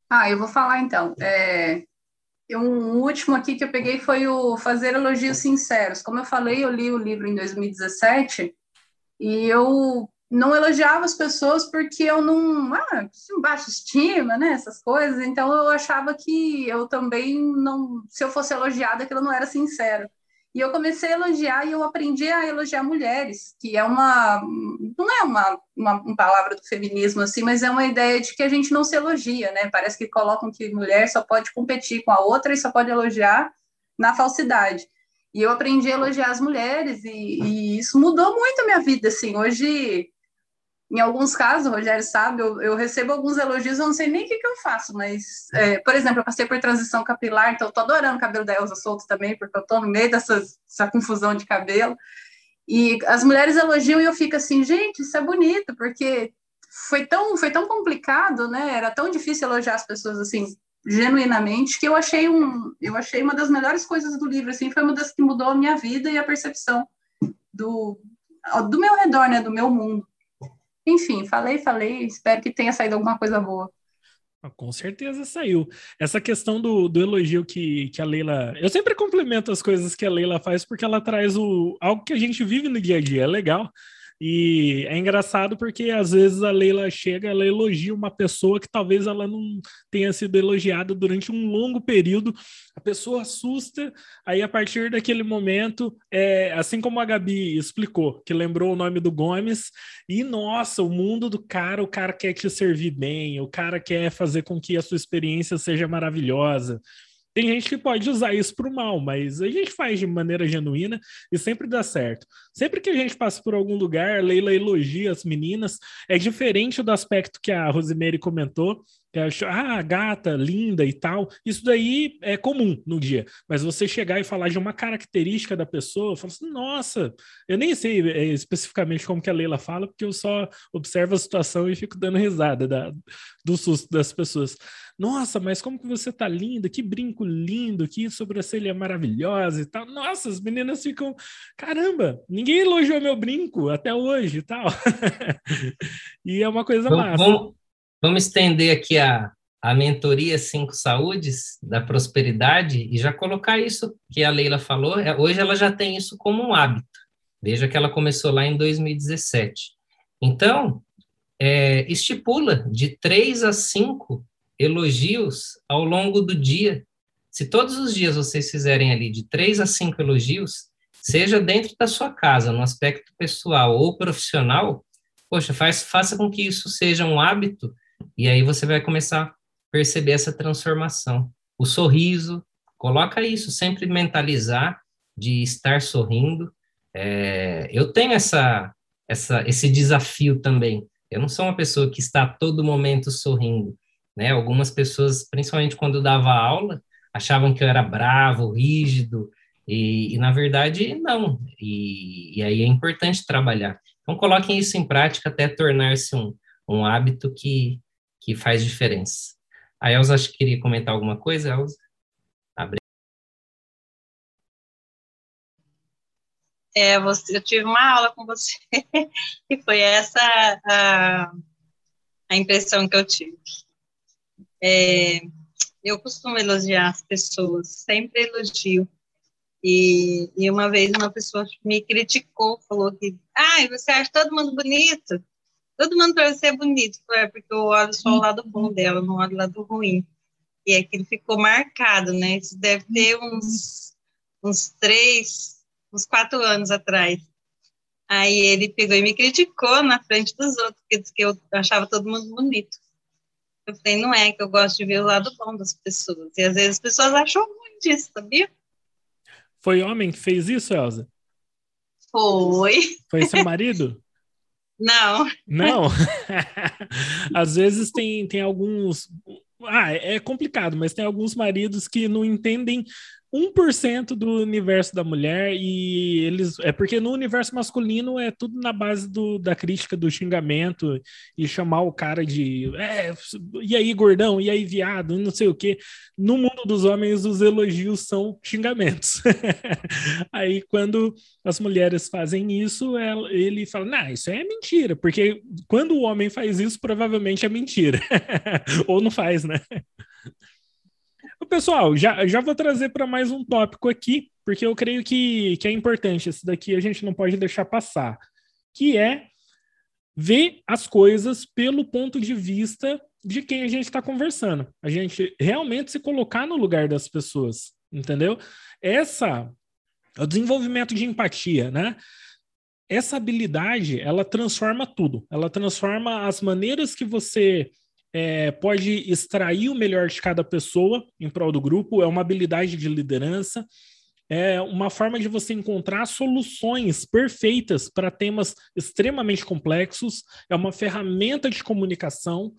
Ah, eu vou falar então. É, um último aqui que eu peguei foi o Fazer Elogios Sinceros. Como eu falei, eu li o livro em 2017 e eu não elogiava as pessoas porque eu não. Ah, baixa estima, né? Essas coisas. Então eu achava que eu também não. Se eu fosse elogiada, aquilo não era sincero. E eu comecei a elogiar e eu aprendi a elogiar mulheres, que é uma. Não é uma, uma, palavra do feminismo, assim, mas é uma ideia de que a gente não se elogia, né? Parece que colocam que mulher só pode competir com a outra e só pode elogiar na falsidade. E eu aprendi a elogiar as mulheres e, e isso mudou muito a minha vida, assim. Hoje em alguns casos, o Rogério sabe, eu, eu, recebo alguns elogios, eu não sei nem o que, que eu faço, mas, é, por exemplo, eu passei por transição capilar, então eu tô adorando o cabelo da Elza Solto também, porque eu tô no meio dessa, confusão de cabelo. E as mulheres elogiam e eu fico assim, gente, isso é bonito, porque foi tão, foi tão complicado, né? Era tão difícil elogiar as pessoas assim, genuinamente, que eu achei um, eu achei uma das melhores coisas do livro, assim, foi uma das que mudou a minha vida e a percepção do, do meu redor, né? Do meu mundo. Enfim, falei, falei, espero que tenha saído alguma coisa boa. Ah, com certeza saiu. Essa questão do, do elogio que, que a Leila. Eu sempre complemento as coisas que a Leila faz porque ela traz o, algo que a gente vive no dia a dia. É legal. E é engraçado porque às vezes a Leila chega, ela elogia uma pessoa que talvez ela não tenha sido elogiada durante um longo período. A pessoa assusta, aí a partir daquele momento, é, assim como a Gabi explicou, que lembrou o nome do Gomes, e nossa, o mundo do cara, o cara quer te servir bem, o cara quer fazer com que a sua experiência seja maravilhosa. Tem gente que pode usar isso para o mal, mas a gente faz de maneira genuína e sempre dá certo. Sempre que a gente passa por algum lugar, a Leila elogia as meninas, é diferente do aspecto que a Rosemary comentou, ah, gata, linda e tal. Isso daí é comum no dia, mas você chegar e falar de uma característica da pessoa, falar assim, nossa, eu nem sei é, especificamente como que a Leila fala, porque eu só observo a situação e fico dando risada da, do susto das pessoas. Nossa, mas como que você tá linda, que brinco lindo, que sobrancelha maravilhosa e tal. Nossa, as meninas ficam, caramba, ninguém elogiou meu brinco até hoje e tal. e é uma coisa vamos, massa. Vamos, vamos estender aqui a, a mentoria Cinco Saúdes da prosperidade e já colocar isso que a Leila falou. É, hoje ela já tem isso como um hábito. Veja que ela começou lá em 2017. Então, é, estipula de três a cinco elogios ao longo do dia. Se todos os dias vocês fizerem ali de três a cinco elogios, seja dentro da sua casa, no aspecto pessoal ou profissional, poxa, faz, faça com que isso seja um hábito e aí você vai começar a perceber essa transformação. O sorriso, coloca isso, sempre mentalizar de estar sorrindo. É, eu tenho essa, essa, esse desafio também. Eu não sou uma pessoa que está a todo momento sorrindo. Né? Algumas pessoas, principalmente quando dava aula, achavam que eu era bravo, rígido, e, e na verdade não. E, e, aí é importante trabalhar. Então coloquem isso em prática até tornar-se um, um hábito que, que faz diferença. A Elza acho que queria comentar alguma coisa, Elza? Abre. É, você, eu tive uma aula com você e foi essa a, a impressão que eu tive. É, eu costumo elogiar as pessoas, sempre elogio. E, e, uma vez uma pessoa me criticou, falou que, ah, você acha todo mundo bonito? Todo mundo para você é bonito. É porque eu olho só o lado bom dela, não olho o lado ruim. E aquilo ficou marcado, né? Isso deve ter uns, uns três, uns quatro anos atrás. Aí ele pegou e me criticou na frente dos outros, porque disse que eu achava todo mundo bonito. Eu falei, não é que eu gosto de ver o lado bom das pessoas. E às vezes as pessoas acham ruim disso, sabia? Foi homem que fez isso, Elza? Foi. Foi seu marido? Não. Não? Às vezes tem, tem alguns Ah, é complicado, mas tem alguns maridos que não entendem 1% do universo da mulher e eles é porque no universo masculino é tudo na base do, da crítica do xingamento e chamar o cara de é, e aí gordão? E aí viado? Não sei o que no mundo dos homens os elogios são xingamentos. Aí quando as mulheres fazem isso ela, ele fala não isso é mentira. Porque quando o homem faz isso provavelmente é mentira. Ou não faz né pessoal, já, já vou trazer para mais um tópico aqui, porque eu creio que, que é importante. Esse daqui a gente não pode deixar passar, que é ver as coisas pelo ponto de vista de quem a gente está conversando. A gente realmente se colocar no lugar das pessoas, entendeu? Essa, o desenvolvimento de empatia, né? Essa habilidade, ela transforma tudo. Ela transforma as maneiras que você é, pode extrair o melhor de cada pessoa em prol do grupo, é uma habilidade de liderança, é uma forma de você encontrar soluções perfeitas para temas extremamente complexos, é uma ferramenta de comunicação.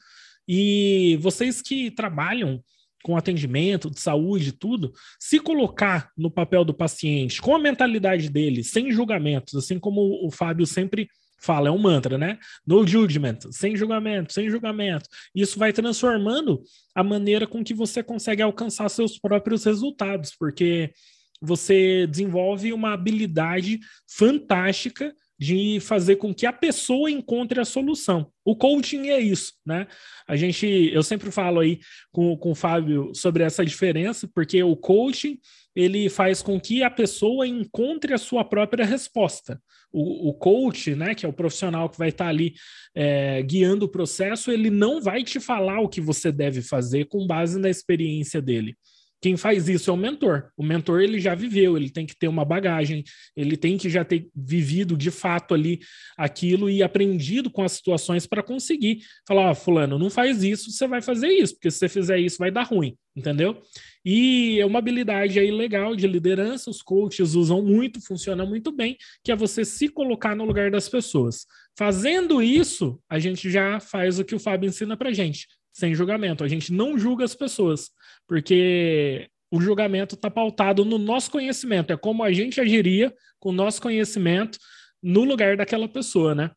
E vocês que trabalham com atendimento, de saúde, tudo, se colocar no papel do paciente, com a mentalidade dele, sem julgamentos, assim como o Fábio sempre fala, é um mantra, né? No judgment, sem julgamento, sem julgamento. Isso vai transformando a maneira com que você consegue alcançar seus próprios resultados, porque você desenvolve uma habilidade fantástica de fazer com que a pessoa encontre a solução. O coaching é isso, né? A gente, eu sempre falo aí com, com o Fábio sobre essa diferença, porque o coaching ele faz com que a pessoa encontre a sua própria resposta o, o coach, né, que é o profissional que vai estar tá ali é, guiando o processo, ele não vai te falar o que você deve fazer com base na experiência dele. Quem faz isso é o mentor. O mentor ele já viveu, ele tem que ter uma bagagem, ele tem que já ter vivido de fato ali aquilo e aprendido com as situações para conseguir falar: oh, fulano, não faz isso, você vai fazer isso, porque se você fizer isso vai dar ruim, entendeu? E é uma habilidade aí legal de liderança, os coaches usam muito, funciona muito bem, que é você se colocar no lugar das pessoas. Fazendo isso, a gente já faz o que o Fábio ensina pra gente, sem julgamento. A gente não julga as pessoas, porque o julgamento está pautado no nosso conhecimento, é como a gente agiria com o nosso conhecimento no lugar daquela pessoa, né?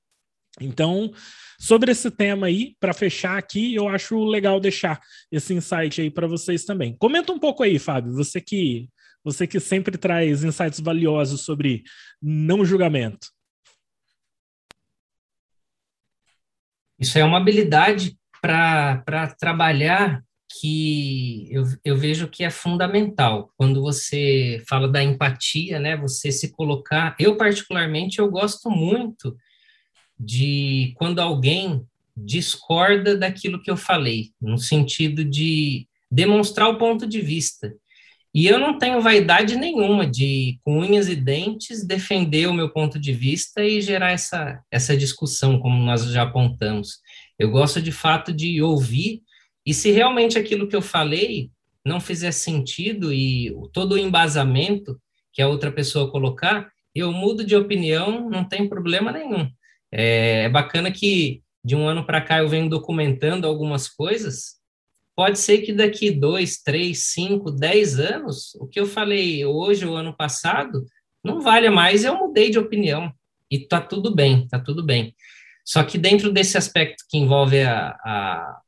Então, sobre esse tema aí, para fechar aqui, eu acho legal deixar esse insight aí para vocês também. Comenta um pouco aí, Fábio, você que você que sempre traz insights valiosos sobre não julgamento. Isso é uma habilidade para trabalhar que eu, eu vejo que é fundamental. Quando você fala da empatia, né, você se colocar. Eu, particularmente, eu gosto muito de quando alguém discorda daquilo que eu falei, no sentido de demonstrar o ponto de vista. E eu não tenho vaidade nenhuma de, com unhas e dentes, defender o meu ponto de vista e gerar essa, essa discussão, como nós já apontamos. Eu gosto de fato de ouvir, e se realmente aquilo que eu falei não fizer sentido e todo o embasamento que a outra pessoa colocar, eu mudo de opinião, não tem problema nenhum. É, é bacana que de um ano para cá eu venho documentando algumas coisas. Pode ser que daqui dois, três, cinco, dez anos, o que eu falei hoje ou ano passado não valha mais. Eu mudei de opinião e tá tudo bem, tá tudo bem. Só que dentro desse aspecto que envolve a, a,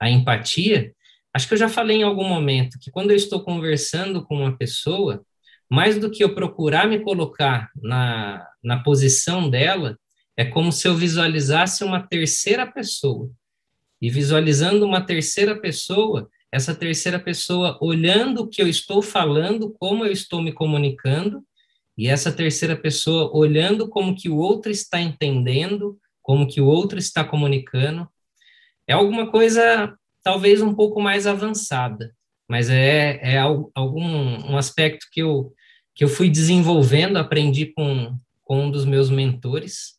a empatia, acho que eu já falei em algum momento que quando eu estou conversando com uma pessoa, mais do que eu procurar me colocar na, na posição dela, é como se eu visualizasse uma terceira pessoa. E visualizando uma terceira pessoa, essa terceira pessoa olhando o que eu estou falando, como eu estou me comunicando, e essa terceira pessoa olhando como que o outro está entendendo, como que o outro está comunicando. É alguma coisa talvez um pouco mais avançada, mas é, é algum um aspecto que eu, que eu fui desenvolvendo, aprendi com, com um dos meus mentores,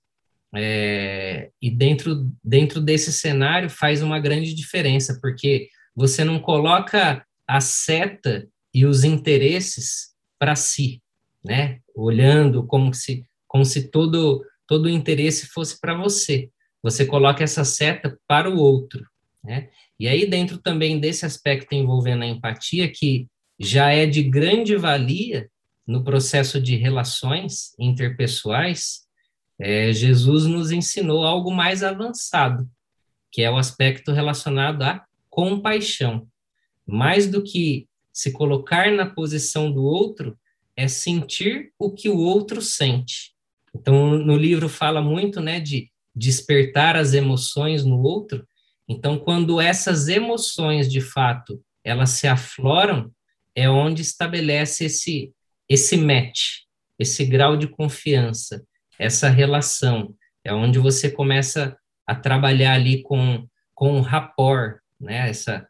é, e dentro, dentro desse cenário faz uma grande diferença, porque você não coloca a seta e os interesses para si, né? Olhando como se, como se todo, todo o interesse fosse para você. Você coloca essa seta para o outro, né? E aí, dentro também desse aspecto envolvendo a empatia, que já é de grande valia no processo de relações interpessoais, é, Jesus nos ensinou algo mais avançado, que é o aspecto relacionado à compaixão. Mais do que se colocar na posição do outro, é sentir o que o outro sente. Então, no livro fala muito, né, de despertar as emoções no outro. Então, quando essas emoções, de fato, elas se afloram, é onde estabelece esse esse match, esse grau de confiança, essa relação. É onde você começa a trabalhar ali com com um rapport, né? Essa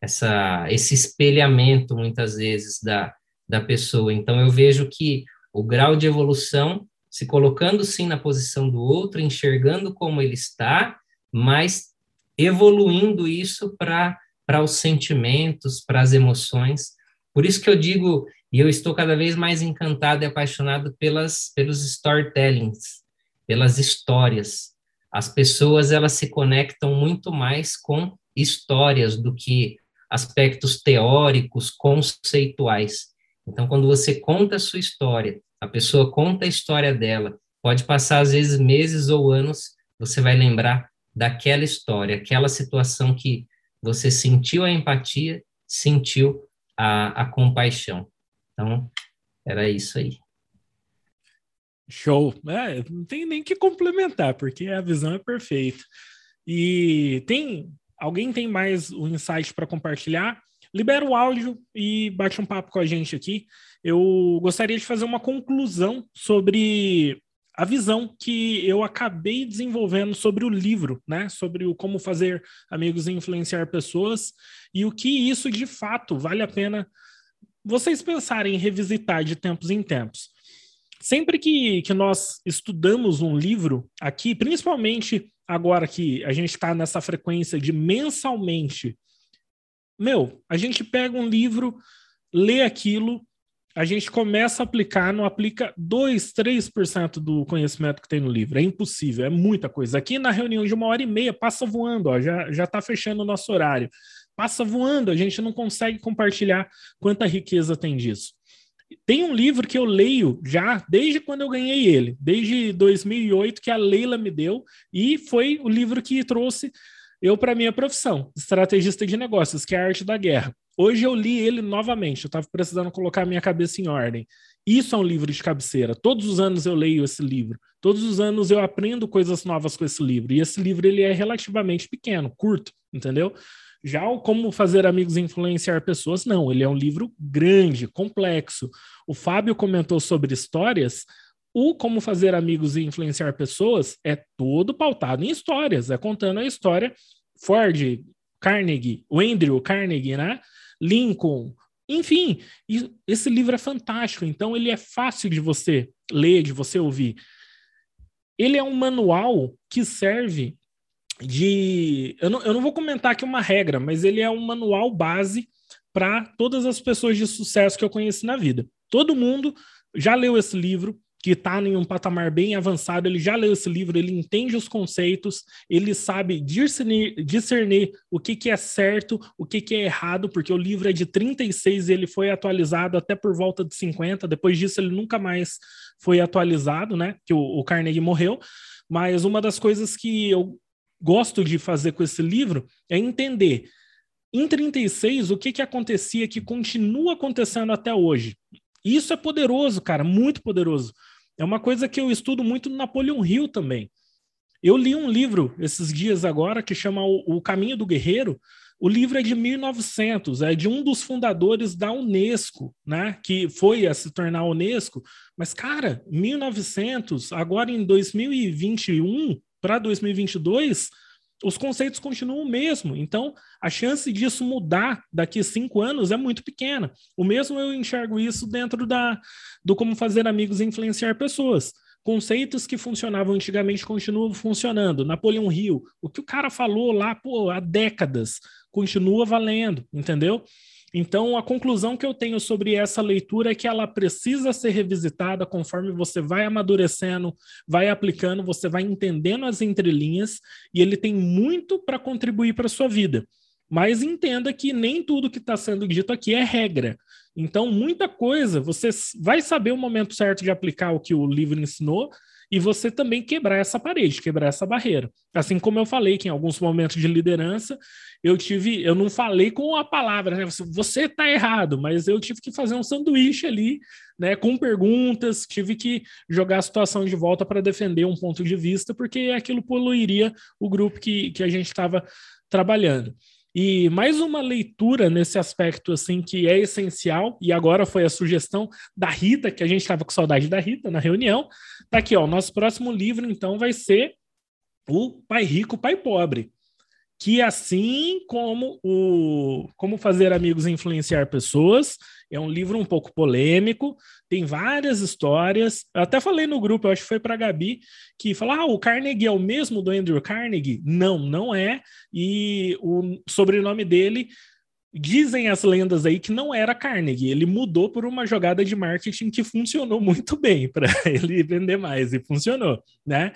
essa esse espelhamento muitas vezes da da pessoa. Então eu vejo que o grau de evolução se colocando sim na posição do outro, enxergando como ele está, mas evoluindo isso para os sentimentos, para as emoções. Por isso que eu digo, e eu estou cada vez mais encantado e apaixonado pelas pelos storytellings, pelas histórias. As pessoas elas se conectam muito mais com histórias do que aspectos teóricos, conceituais. Então, quando você conta a sua história, a pessoa conta a história dela, pode passar às vezes meses ou anos, você vai lembrar daquela história, aquela situação que você sentiu a empatia, sentiu a, a compaixão. Então, era isso aí. Show. É, não tem nem que complementar, porque a visão é perfeita. E tem alguém tem mais um insight para compartilhar? Libera o áudio e bate um papo com a gente aqui. Eu gostaria de fazer uma conclusão sobre a visão que eu acabei desenvolvendo sobre o livro, né? Sobre o como fazer amigos e influenciar pessoas e o que isso de fato vale a pena vocês pensarem em revisitar de tempos em tempos. Sempre que, que nós estudamos um livro aqui, principalmente agora que a gente está nessa frequência de mensalmente meu, a gente pega um livro, lê aquilo, a gente começa a aplicar, não aplica 2, 3% do conhecimento que tem no livro. É impossível, é muita coisa. Aqui na reunião de uma hora e meia, passa voando, ó, já está fechando o nosso horário. Passa voando, a gente não consegue compartilhar quanta riqueza tem disso. Tem um livro que eu leio já desde quando eu ganhei ele, desde 2008, que a Leila me deu, e foi o livro que trouxe eu para minha profissão, estrategista de negócios, que é a arte da guerra. Hoje eu li ele novamente, eu estava precisando colocar a minha cabeça em ordem. Isso é um livro de cabeceira. Todos os anos eu leio esse livro. Todos os anos eu aprendo coisas novas com esse livro. E esse livro ele é relativamente pequeno, curto, entendeu? Já o Como Fazer Amigos e Influenciar Pessoas, não. Ele é um livro grande, complexo. O Fábio comentou sobre histórias. O Como Fazer Amigos e Influenciar Pessoas é todo pautado em histórias, é contando a história Ford, Carnegie, o Andrew Carnegie, né? Lincoln, enfim, esse livro é fantástico, então ele é fácil de você ler, de você ouvir. Ele é um manual que serve de. Eu não, eu não vou comentar aqui uma regra, mas ele é um manual base para todas as pessoas de sucesso que eu conheci na vida. Todo mundo já leu esse livro, que está em um patamar bem avançado, ele já leu esse livro, ele entende os conceitos, ele sabe discernir, discernir o que, que é certo, o que, que é errado, porque o livro é de 36 e ele foi atualizado até por volta de 50, depois disso ele nunca mais foi atualizado, né? Que o, o Carnegie morreu. Mas uma das coisas que eu gosto de fazer com esse livro é entender em 36 o que, que acontecia que continua acontecendo até hoje. Isso é poderoso, cara, muito poderoso. É uma coisa que eu estudo muito no Napoleão Hill também. Eu li um livro esses dias agora que chama O, Caminho do Guerreiro. O livro é de 1900, é de um dos fundadores da Unesco, né? Que foi a se tornar a Unesco. Mas, cara, 1900, agora em 2021 para 2022, os conceitos continuam o mesmo. Então, a chance disso mudar daqui a cinco anos é muito pequena. O mesmo eu enxergo isso dentro da, do como fazer amigos e influenciar pessoas. Conceitos que funcionavam antigamente continuam funcionando. Napoleão Hill, o que o cara falou lá pô, há décadas, continua valendo, entendeu? Então, a conclusão que eu tenho sobre essa leitura é que ela precisa ser revisitada conforme você vai amadurecendo, vai aplicando, você vai entendendo as entrelinhas e ele tem muito para contribuir para a sua vida. mas entenda que nem tudo que está sendo dito aqui é regra. Então, muita coisa, você vai saber o momento certo de aplicar o que o livro ensinou e você também quebrar essa parede, quebrar essa barreira. Assim como eu falei que em alguns momentos de liderança eu tive, eu não falei com a palavra, né? Você está errado, mas eu tive que fazer um sanduíche ali, né? Com perguntas, tive que jogar a situação de volta para defender um ponto de vista, porque aquilo poluiria o grupo que, que a gente estava trabalhando. E mais uma leitura nesse aspecto assim que é essencial, e agora foi a sugestão da Rita, que a gente estava com saudade da Rita na reunião. Tá aqui, ó, nosso próximo livro então vai ser O Pai Rico, Pai Pobre que assim como o Como Fazer Amigos Influenciar Pessoas, é um livro um pouco polêmico, tem várias histórias. Eu até falei no grupo, acho que foi para a Gabi, que falou: ah, o Carnegie é o mesmo do Andrew Carnegie? Não, não é. E o sobrenome dele Dizem as lendas aí que não era Carnegie, ele mudou por uma jogada de marketing que funcionou muito bem para ele vender mais e funcionou, né?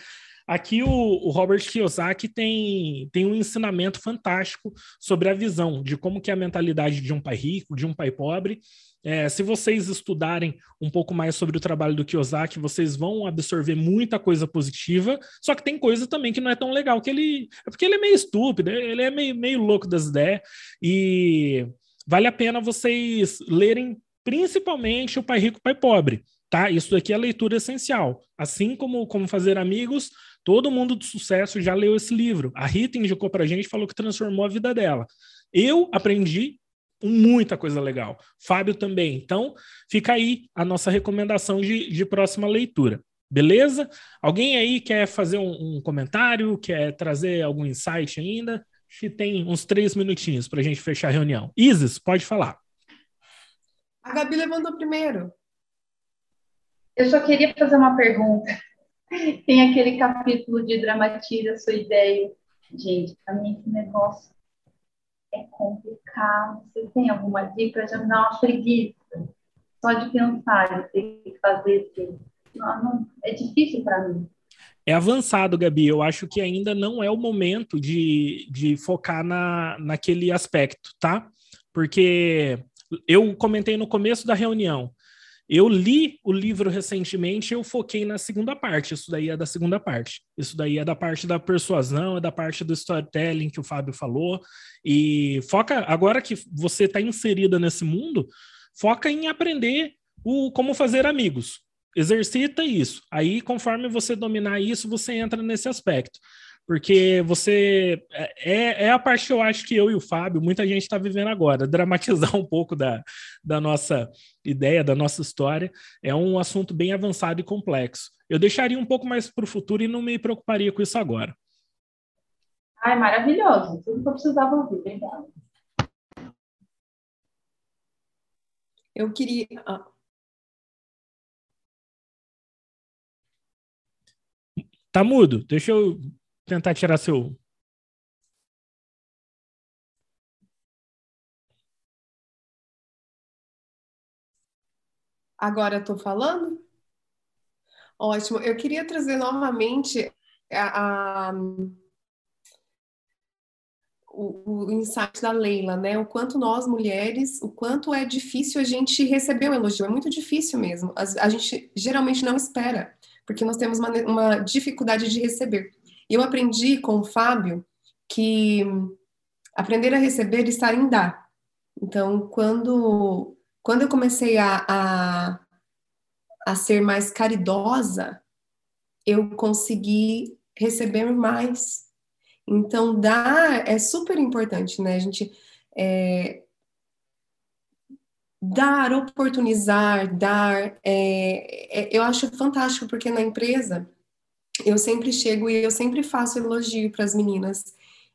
Aqui o, o, Robert Kiyosaki tem, tem um ensinamento fantástico sobre a visão de como que é a mentalidade de um pai rico, de um pai pobre. É, se vocês estudarem um pouco mais sobre o trabalho do Kiyosaki, vocês vão absorver muita coisa positiva, só que tem coisa também que não é tão legal, que ele... É porque ele é meio estúpido, ele é meio, meio louco das ideias, e vale a pena vocês lerem principalmente o Pai Rico, Pai Pobre, tá? Isso aqui é leitura essencial. Assim como como fazer amigos, Todo mundo de sucesso já leu esse livro. A Rita indicou para a gente, falou que transformou a vida dela. Eu aprendi muita coisa legal. Fábio também. Então, fica aí a nossa recomendação de, de próxima leitura. Beleza? Alguém aí quer fazer um, um comentário, quer trazer algum insight ainda? Acho que tem uns três minutinhos para a gente fechar a reunião. Isis, pode falar. A Gabi levantou primeiro. Eu só queria fazer uma pergunta. Tem aquele capítulo de dramatiza sua ideia. Gente, para mim esse negócio é complicado. Você tem alguma dica? Já me dá uma preguiça. Só de pensar de ter que fazer assim. Não, não, é difícil para mim. É avançado, Gabi. Eu acho que ainda não é o momento de, de focar na, naquele aspecto, tá? Porque eu comentei no começo da reunião eu li o livro recentemente eu foquei na segunda parte. Isso daí é da segunda parte. Isso daí é da parte da persuasão, é da parte do storytelling que o Fábio falou. E foca, agora que você está inserida nesse mundo, foca em aprender o como fazer amigos. Exercita isso. Aí, conforme você dominar isso, você entra nesse aspecto porque você é, é, é a parte que eu acho que eu e o Fábio, muita gente está vivendo agora, dramatizar um pouco da, da nossa ideia, da nossa história, é um assunto bem avançado e complexo. Eu deixaria um pouco mais para o futuro e não me preocuparia com isso agora. Ai, maravilhoso, tudo que eu precisava ouvir, obrigada. Eu queria. Ah. Tá mudo, deixa eu tentar tirar seu. Agora estou falando? Ótimo. Eu queria trazer novamente a, a, o, o insight da Leila, né? O quanto nós mulheres, o quanto é difícil a gente receber um elogio. É muito difícil mesmo. A, a gente geralmente não espera, porque nós temos uma, uma dificuldade de receber. Eu aprendi com o Fábio que aprender a receber está em dar. Então, quando, quando eu comecei a, a, a ser mais caridosa, eu consegui receber mais. Então, dar é super importante, né? A gente é, dar, oportunizar, dar, é, é, eu acho fantástico, porque na empresa eu sempre chego e eu sempre faço elogio para as meninas.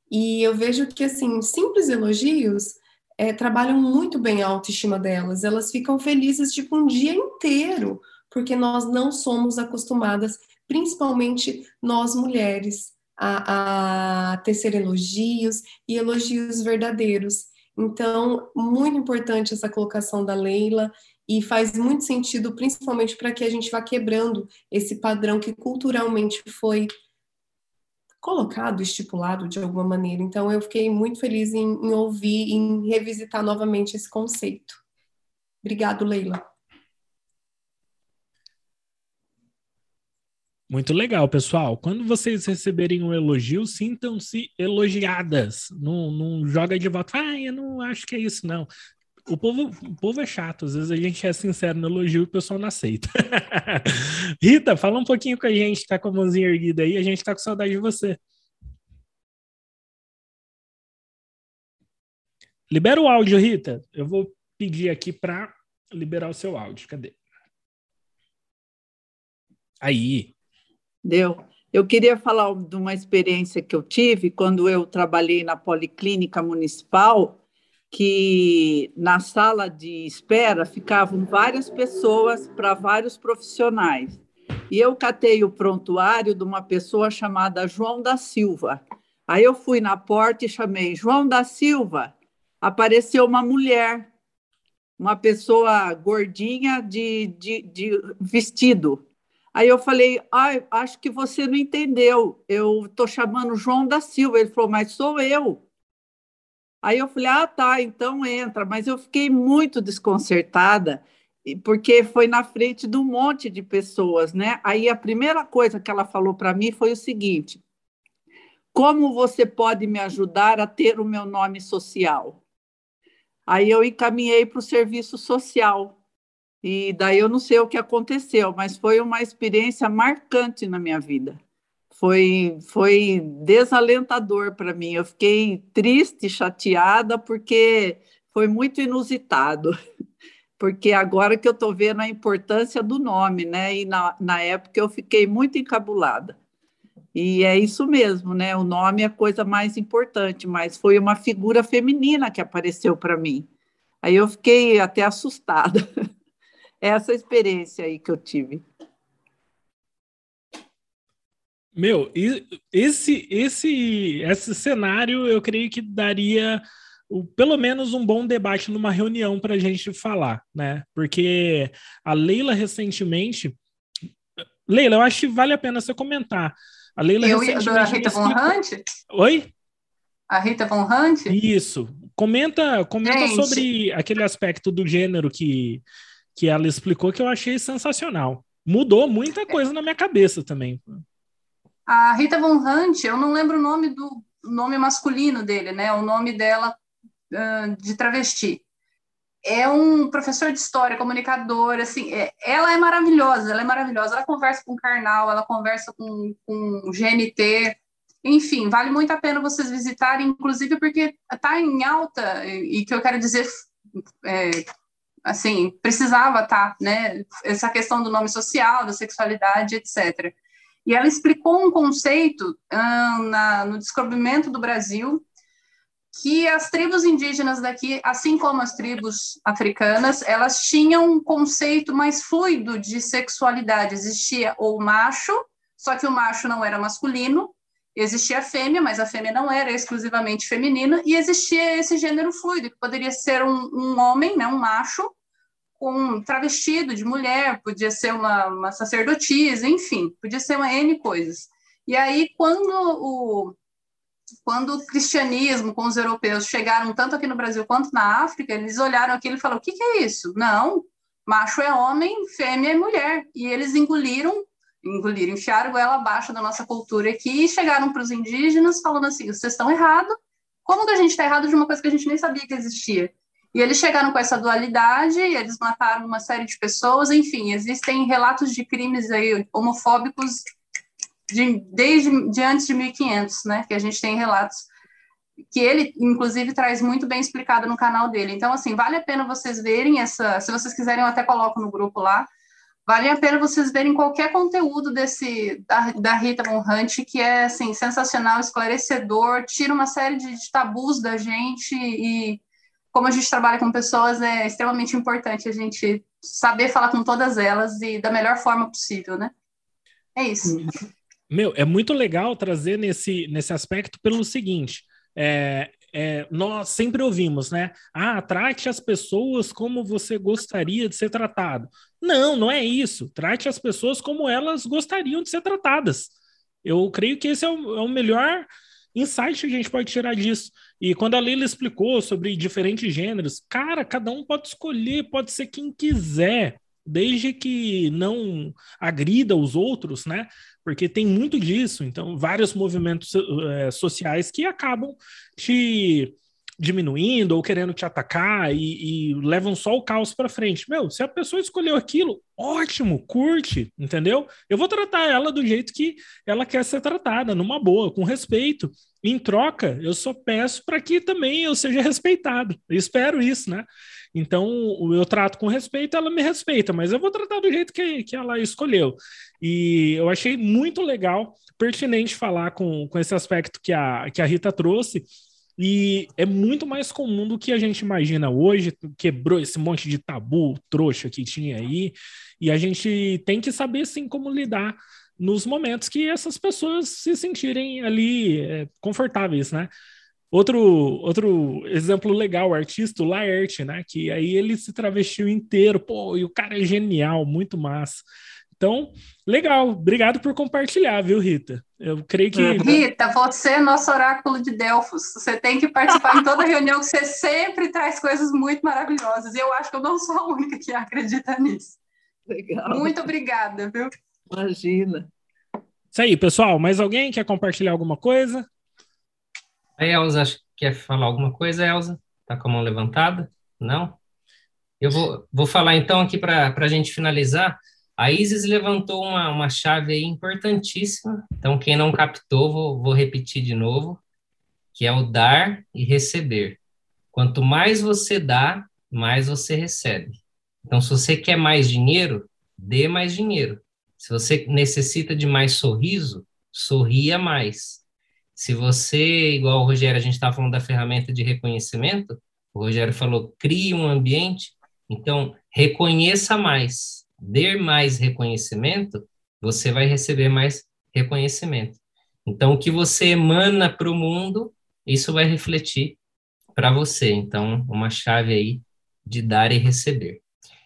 E eu vejo que, assim, simples elogios é, trabalham muito bem a autoestima delas. Elas ficam felizes, tipo, um dia inteiro, porque nós não somos acostumadas, principalmente nós mulheres, a, a tecer elogios e elogios verdadeiros. Então, muito importante essa colocação da Leila e faz muito sentido, principalmente para que a gente vá quebrando esse padrão que culturalmente foi colocado, estipulado de alguma maneira. Então, eu fiquei muito feliz em, em ouvir, em revisitar novamente esse conceito. Obrigado, Leila. Muito legal, pessoal. Quando vocês receberem um elogio, sintam-se elogiadas. Não, não joga de volta. Ah, eu não acho que é isso, não. O povo, o povo é chato, às vezes a gente é sincero no elogio e o pessoal não aceita. Rita, fala um pouquinho com a gente, tá com a mãozinha erguida aí, a gente tá com saudade de você. Libera o áudio, Rita. Eu vou pedir aqui para liberar o seu áudio. Cadê? Aí. Deu. Eu queria falar de uma experiência que eu tive quando eu trabalhei na Policlínica Municipal que na sala de espera ficavam várias pessoas para vários profissionais. E eu catei o prontuário de uma pessoa chamada João da Silva. Aí eu fui na porta e chamei João da Silva. Apareceu uma mulher, uma pessoa gordinha de, de, de vestido. Aí eu falei, ah, acho que você não entendeu. Eu estou chamando João da Silva. Ele falou, mas sou eu. Aí eu falei, ah, tá, então entra. Mas eu fiquei muito desconcertada, porque foi na frente de um monte de pessoas, né? Aí a primeira coisa que ela falou para mim foi o seguinte: como você pode me ajudar a ter o meu nome social? Aí eu encaminhei para o serviço social. E daí eu não sei o que aconteceu, mas foi uma experiência marcante na minha vida foi, foi desalentador para mim. Eu fiquei triste, chateada, porque foi muito inusitado. Porque agora que eu estou vendo a importância do nome, né? E na, na época eu fiquei muito encabulada. E é isso mesmo, né? O nome é a coisa mais importante, mas foi uma figura feminina que apareceu para mim. Aí eu fiquei até assustada. Essa experiência aí que eu tive. Meu, esse, esse, esse cenário eu creio que daria o, pelo menos um bom debate numa reunião para a gente falar, né? Porque a Leila recentemente. Leila, eu acho que vale a pena você comentar. A Leila eu recentemente. A Rita Von Hunt? Oi? A Rita Von Hunt? Isso. Comenta, comenta sobre aquele aspecto do gênero que, que ela explicou que eu achei sensacional. Mudou muita coisa na minha cabeça também. A Rita Von Hunt, eu não lembro o nome do nome masculino dele, né? O nome dela uh, de travesti. É um professor de história, comunicador, assim, é, ela é maravilhosa, ela é maravilhosa. Ela conversa com Karnal, ela conversa com, com GNT, enfim, vale muito a pena vocês visitarem, inclusive porque está em alta, e, que eu quero dizer, é, assim, precisava estar, tá, né? Essa questão do nome social, da sexualidade, etc. E ela explicou um conceito uh, na, no descobrimento do Brasil que as tribos indígenas daqui, assim como as tribos africanas, elas tinham um conceito mais fluido de sexualidade. Existia o macho, só que o macho não era masculino, existia a fêmea, mas a fêmea não era exclusivamente feminina, e existia esse gênero fluido, que poderia ser um, um homem, né, um macho, com travestido de mulher, podia ser uma, uma sacerdotisa, enfim, podia ser uma N coisas. E aí, quando o, quando o cristianismo com os europeus chegaram tanto aqui no Brasil quanto na África, eles olharam aquilo e falaram: o que, que é isso? Não, macho é homem, fêmea é mulher. E eles engoliram, engoliram, enfiaram ela abaixo da nossa cultura aqui e chegaram para os indígenas falando assim: vocês estão errados. Como que a gente está errado de uma coisa que a gente nem sabia que existia? E eles chegaram com essa dualidade, eles mataram uma série de pessoas, enfim, existem relatos de crimes aí homofóbicos de, desde de antes de 1500, né, que a gente tem relatos que ele, inclusive, traz muito bem explicado no canal dele. Então, assim, vale a pena vocês verem essa, se vocês quiserem, eu até coloco no grupo lá, vale a pena vocês verem qualquer conteúdo desse da, da Rita Von Hunt, que é, assim, sensacional, esclarecedor, tira uma série de, de tabus da gente e como a gente trabalha com pessoas, é extremamente importante a gente saber falar com todas elas e da melhor forma possível, né? É isso. Meu, é muito legal trazer nesse, nesse aspecto pelo seguinte: é, é, nós sempre ouvimos, né? Ah, trate as pessoas como você gostaria de ser tratado. Não, não é isso. Trate as pessoas como elas gostariam de ser tratadas. Eu creio que esse é o, é o melhor insight que a gente pode tirar disso. E quando a Leila explicou sobre diferentes gêneros, cara, cada um pode escolher, pode ser quem quiser, desde que não agrida os outros, né? Porque tem muito disso. Então, vários movimentos é, sociais que acabam te diminuindo ou querendo te atacar e, e levam só o caos para frente. Meu, se a pessoa escolheu aquilo, ótimo, curte, entendeu? Eu vou tratar ela do jeito que ela quer ser tratada, numa boa, com respeito. Em troca, eu só peço para que também eu seja respeitado. Eu espero isso, né? Então, eu trato com respeito, ela me respeita, mas eu vou tratar do jeito que, que ela escolheu. E eu achei muito legal, pertinente falar com, com esse aspecto que a, que a Rita trouxe, e é muito mais comum do que a gente imagina hoje, quebrou esse monte de tabu trouxa que tinha aí, e a gente tem que saber sim como lidar nos momentos que essas pessoas se sentirem ali é, confortáveis, né? Outro, outro exemplo legal, o artista, o Laerte, né? Que aí ele se travestiu inteiro, pô, e o cara é genial, muito massa. Então, legal. Obrigado por compartilhar, viu, Rita? Eu creio que. Uhum. Rita, você é nosso oráculo de Delfos. Você tem que participar em toda reunião, que você sempre traz coisas muito maravilhosas. E eu acho que eu não sou a única que acredita nisso. Legal. Muito obrigada, viu? Imagina. Isso aí, pessoal. Mais alguém quer compartilhar alguma coisa? A Elza, quer falar alguma coisa, Elza? Está com a mão levantada? Não? Eu vou, vou falar então aqui para a gente finalizar. A Isis levantou uma, uma chave aí importantíssima, então quem não captou, vou, vou repetir de novo, que é o dar e receber. Quanto mais você dá, mais você recebe. Então, se você quer mais dinheiro, dê mais dinheiro. Se você necessita de mais sorriso, sorria mais. Se você, igual o Rogério, a gente estava falando da ferramenta de reconhecimento, o Rogério falou, crie um ambiente, então reconheça mais dê mais reconhecimento, você vai receber mais reconhecimento. Então, o que você emana para o mundo, isso vai refletir para você. Então, uma chave aí de dar e receber.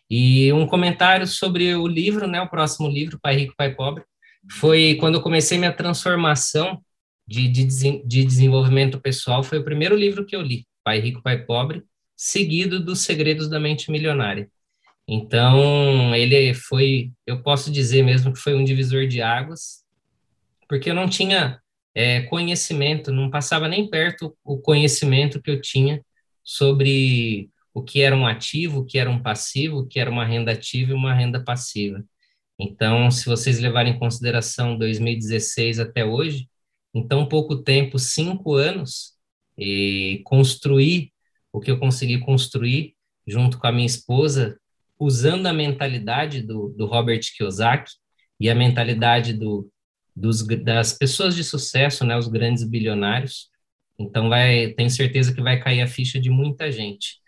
E um comentário sobre o livro, né, o próximo livro, Pai Rico, Pai Pobre, foi quando eu comecei minha transformação de, de, de desenvolvimento pessoal, foi o primeiro livro que eu li, Pai Rico, Pai Pobre, seguido dos Segredos da Mente Milionária. Então, ele foi, eu posso dizer mesmo que foi um divisor de águas, porque eu não tinha é, conhecimento, não passava nem perto o conhecimento que eu tinha sobre o que era um ativo, o que era um passivo, o que era uma renda ativa e uma renda passiva. Então, se vocês levarem em consideração 2016 até hoje, em tão pouco tempo, cinco anos, e construir o que eu consegui construir junto com a minha esposa, usando a mentalidade do, do Robert Kiyosaki e a mentalidade do, dos, das pessoas de sucesso, né, os grandes bilionários. Então, vai, tenho certeza que vai cair a ficha de muita gente.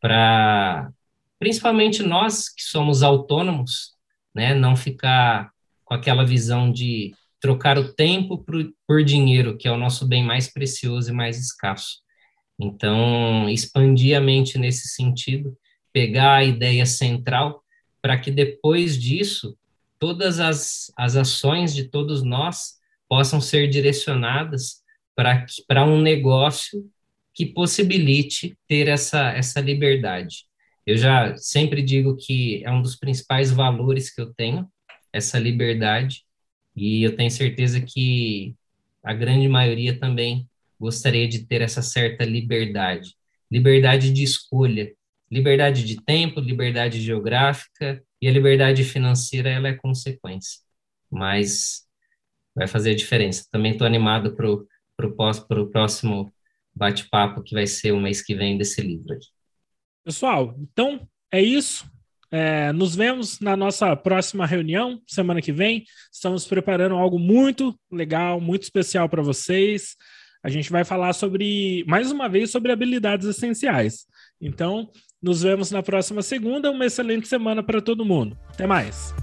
Para, principalmente nós que somos autônomos, né, não ficar com aquela visão de trocar o tempo por, por dinheiro, que é o nosso bem mais precioso e mais escasso. Então, expandir a mente nesse sentido pegar a ideia central para que depois disso todas as, as ações de todos nós possam ser direcionadas para um negócio que possibilite ter essa, essa liberdade. Eu já sempre digo que é um dos principais valores que eu tenho, essa liberdade, e eu tenho certeza que a grande maioria também gostaria de ter essa certa liberdade liberdade de escolha, liberdade de tempo, liberdade geográfica e a liberdade financeira ela é consequência, mas vai fazer a diferença. Também estou animado para o próximo bate-papo que vai ser o mês que vem desse livro. Aqui. Pessoal, então é isso. É, nos vemos na nossa próxima reunião, semana que vem. Estamos preparando algo muito legal, muito especial para vocês. A gente vai falar sobre, mais uma vez, sobre habilidades essenciais. Então, nos vemos na próxima segunda. Uma excelente semana para todo mundo. Até mais.